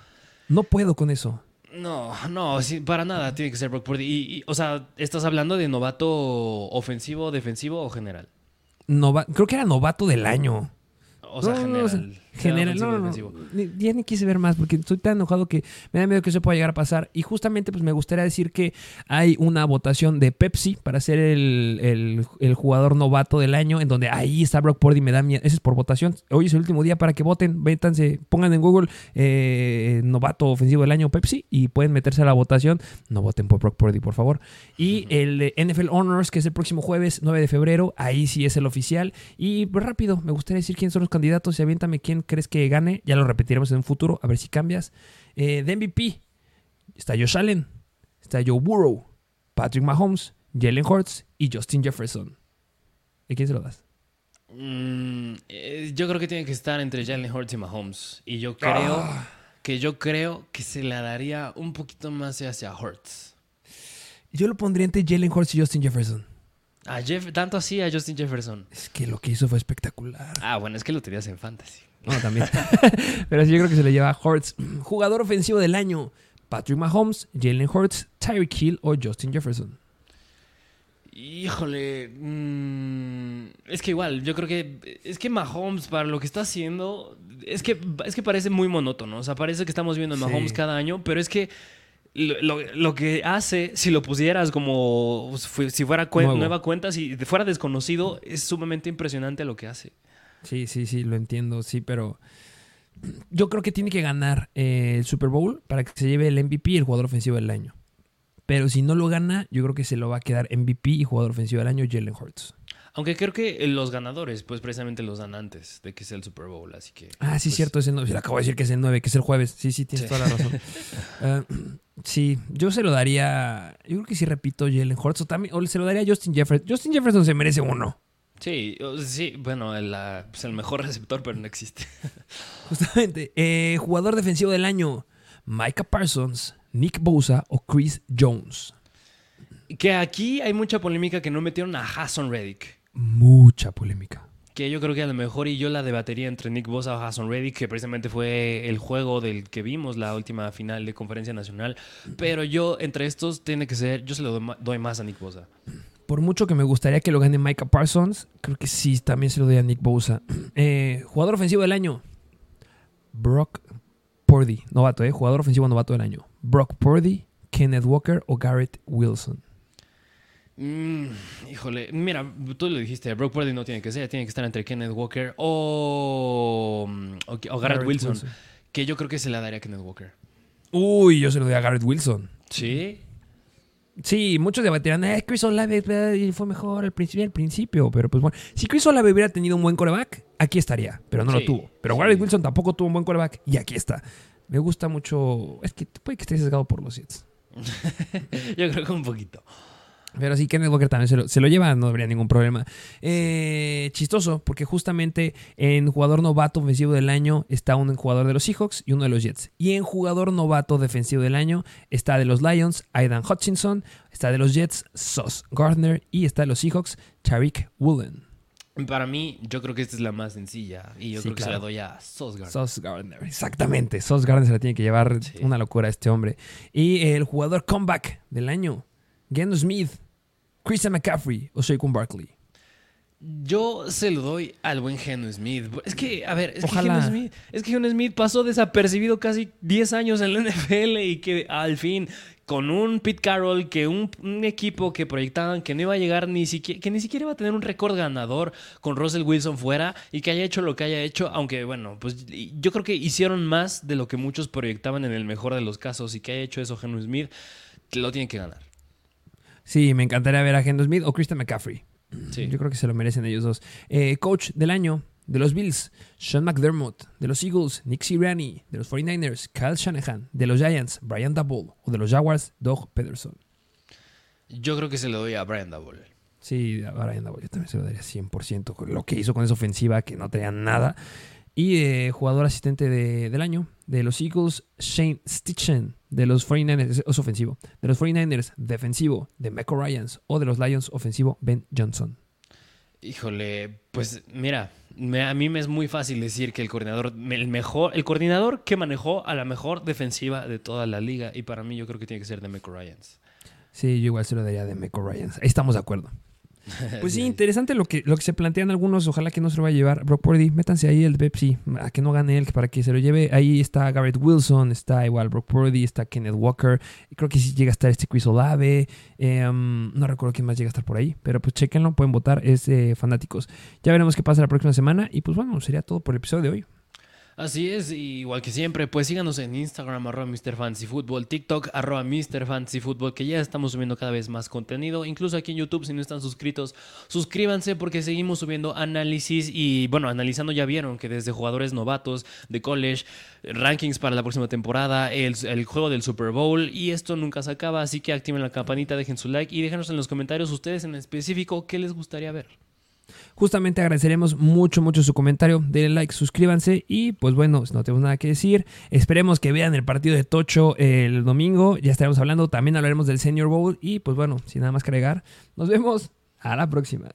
No puedo con eso. No, no, para nada tiene que ser Brock Purdy. Y, o sea, ¿estás hablando de novato ofensivo, defensivo o general? creo que era novato del año. O sea, general. Y no, no, ni- ya ni quise ver más porque estoy tan enojado que me da miedo que eso pueda llegar a pasar. Y justamente pues me gustaría decir que hay una votación de Pepsi para ser el, el- el jugador novato del año, en donde ahí está Brock Purdy, me da miedo. Ese es por votación. Hoy es el último día para que voten, vétanse, pongan en Google eh, novato ofensivo del año Pepsi y pueden meterse a la votación. No voten por Brock Purdy, por favor. Y el de NFL Honors, que es el próximo jueves 9 de febrero, ahí sí es el oficial. Y pues, rápido, me gustaría decir quiénes son los candidatos y aviéntame quién crees que gane. Ya lo repetiremos en un futuro, a ver si cambias. Eh, de MVP está Josh Allen, está Joe Burrow, Patrick Mahomes, Jalen Hurts y Justin Jefferson. ¿Y quién se lo das? Mm, eh, yo creo que tiene que estar entre Jalen Hurts y Mahomes. Y yo creo Ah. que yo creo que se la daría un poquito más hacia Hurts. Yo lo pondría entre Jalen Hurts y Justin Jefferson. A Jeff, tanto así a Justin Jefferson. Es que lo que hizo fue espectacular. Ah, bueno, es que lo tenías en fantasy. No, también. Pero sí, yo creo que se le lleva a Hurts. Jugador ofensivo del año. Patrick Mahomes, Jalen Hurts, Tyreek Hill o Justin Jefferson. Híjole, mm, es que igual, yo creo que es que Mahomes para lo que está haciendo es que es que parece muy monótono, o sea, parece que estamos viendo a Sí. Mahomes cada año, pero es que lo, lo- lo que hace, si lo pusieras como si fuera cuen- nueva cuenta, si fuera desconocido, es sumamente impresionante lo que hace. Sí, sí, sí, lo entiendo, sí, pero yo creo que tiene que ganar eh, el Super Bowl para que se lleve el MVP y el jugador ofensivo del año. Pero si no lo gana, yo creo que se lo va a quedar MVP y jugador ofensivo del año Jalen Hurts. Aunque creo que los ganadores, pues precisamente los dan antes de que sea el Super Bowl, así que. Ah, sí, pues, cierto, es el 9. Le acabo de decir que es el 9, que es el jueves. Sí, sí, tienes Sí. toda la razón. Ah, sí, yo se lo daría. Yo creo que sí repito Jalen Hurts o, también, o se lo daría a Justin Jefferson. Justin Jefferson se merece uno. Sí, sí, bueno, el, pues el mejor receptor, pero no existe. Justamente. Eh, jugador defensivo del año: Micah Parsons, Nick Bosa o Chris Jones. Que aquí hay mucha polémica que no metieron a Hassan Reddick. Mucha polémica. Que yo creo que a lo mejor y yo la debatería entre Nick Bosa o Hassan Reddick, que precisamente fue el juego del que vimos la última final de conferencia nacional. Pero yo, entre estos, tiene que ser, yo se lo doy más a Nick Bosa. Por mucho que me gustaría que lo gane Micah Parsons, creo que sí, también se lo doy a Nick Bosa. Eh, jugador ofensivo del año: Brock Purdy. Novato, ¿eh? Jugador ofensivo novato del año: Brock Purdy, Kenneth Walker o Garrett Wilson. Mm, híjole, mira, tú lo dijiste, Brock Purdy no tiene que ser, tiene que estar entre Kenneth Walker o, o, o Garrett, Wilson, que yo creo que se la daría a Kenneth Walker. Uy, yo se lo doy a Garrett Wilson. ¿Sí? Sí, muchos debatirán, eh, Chris Olave fue mejor al principio, al principio, pero pues bueno, si Chris Olave hubiera tenido un buen coreback, aquí estaría, pero no lo tuvo. Pero sí. Wilson tampoco tuvo un buen coreback y aquí está. Me gusta mucho, es que puede que esté sesgado por los Jets. Yo creo que un poquito. Pero sí, Kenneth Walker también se lo, se lo lleva, no habría ningún problema. Eh, chistoso, porque justamente en jugador novato ofensivo del año está un jugador de los Seahawks y uno de los Jets. Y en jugador novato defensivo del año está de los Lions, Aidan Hutchinson, está de los Jets, Sauce Gardner y está de los Seahawks, Tariq Woolen. Para mí, yo creo que esta es la más sencilla y yo Sí, creo que se la doy a Sosgard. Sauce Gardner, exactamente. Sauce Gardner se la tiene que llevar Sí. una locura a este hombre. Y el jugador comeback del año, Geno Smith, Christian McCaffrey o Saquon Barkley. Yo se lo doy al buen Geno Smith. Es que, a ver, es Ojalá. que Geno Smith, es que Geno Smith pasó desapercibido casi 10 años en la NFL y que al fin, con un Pete Carroll, que un, un equipo que proyectaban que no iba a llegar ni siquiera, que ni siquiera iba a tener un récord ganador con Russell Wilson fuera y que haya hecho lo que haya hecho, aunque bueno, pues yo creo que hicieron más de lo que muchos proyectaban en el mejor de los casos y que haya hecho eso Geno Smith, lo tiene que ganar. Sí, me encantaría ver a Geno Smith o Christian McCaffrey. Sí. Yo creo que se lo merecen ellos dos. Eh, coach del año de los Bills, Sean McDermott. De los Eagles, Nick Sirianni. De los 49ers, Kyle Shanahan. De los Giants, Brian Dabble. O de los Jaguars, Doug Pederson. Yo creo que se lo doy a Brian Double. Sí, a Brian Dabble yo también se lo daría 100%. con Lo que hizo con esa ofensiva que no tenía nada. Y eh, jugador asistente de- del año de los Eagles, Shane Stitchen. De los 49ers, es- es ofensivo. De los 49ers, defensivo. De Meco Ryans. O de los Lions, ofensivo, Ben Johnson. Híjole, pues mira, me- a mí me es muy fácil decir que el coordinador, el mejor, el coordinador que manejó a la mejor defensiva de toda la liga y para mí yo creo que tiene que ser Demeco Ryans. Sí, yo igual se lo daría de Meco Ryans. Ahí estamos de acuerdo. Pues sí, interesante lo que, lo que se plantean algunos. Ojalá que no se lo vaya a llevar. Brock Purdy, métanse ahí el de Pepsi. A que no gane él, para que se lo lleve. Ahí está Garrett Wilson, está igual Brock Purdy, está Kenneth Walker. Creo que sí llega a estar este Chris Olave. Em, no recuerdo quién más llega a estar por ahí. Pero pues chequenlo, pueden votar. Es eh, fanáticos. Ya veremos qué pasa la próxima semana. Y pues bueno, sería todo por el episodio de hoy. Así es, igual que siempre, pues síganos en Instagram, arroba MrFantasyFootball, TikTok, arroba MrFantasyFootball, que ya estamos subiendo cada vez más contenido, incluso aquí en YouTube, si no están suscritos, suscríbanse porque seguimos subiendo análisis y, bueno, analizando ya vieron que desde jugadores novatos de college, rankings para la próxima temporada, el, el juego del Super Bowl y esto nunca se acaba, así que activen la campanita, dejen su like y déjenos en los comentarios ustedes en específico qué les gustaría ver. Justamente agradeceremos mucho, mucho su comentario. Denle like, suscríbanse y pues bueno, no tenemos nada que decir. Esperemos que vean el partido de Tocho el domingo. Ya estaremos hablando. También hablaremos del Senior Bowl y pues bueno, sin nada más que agregar, nos vemos a la próxima.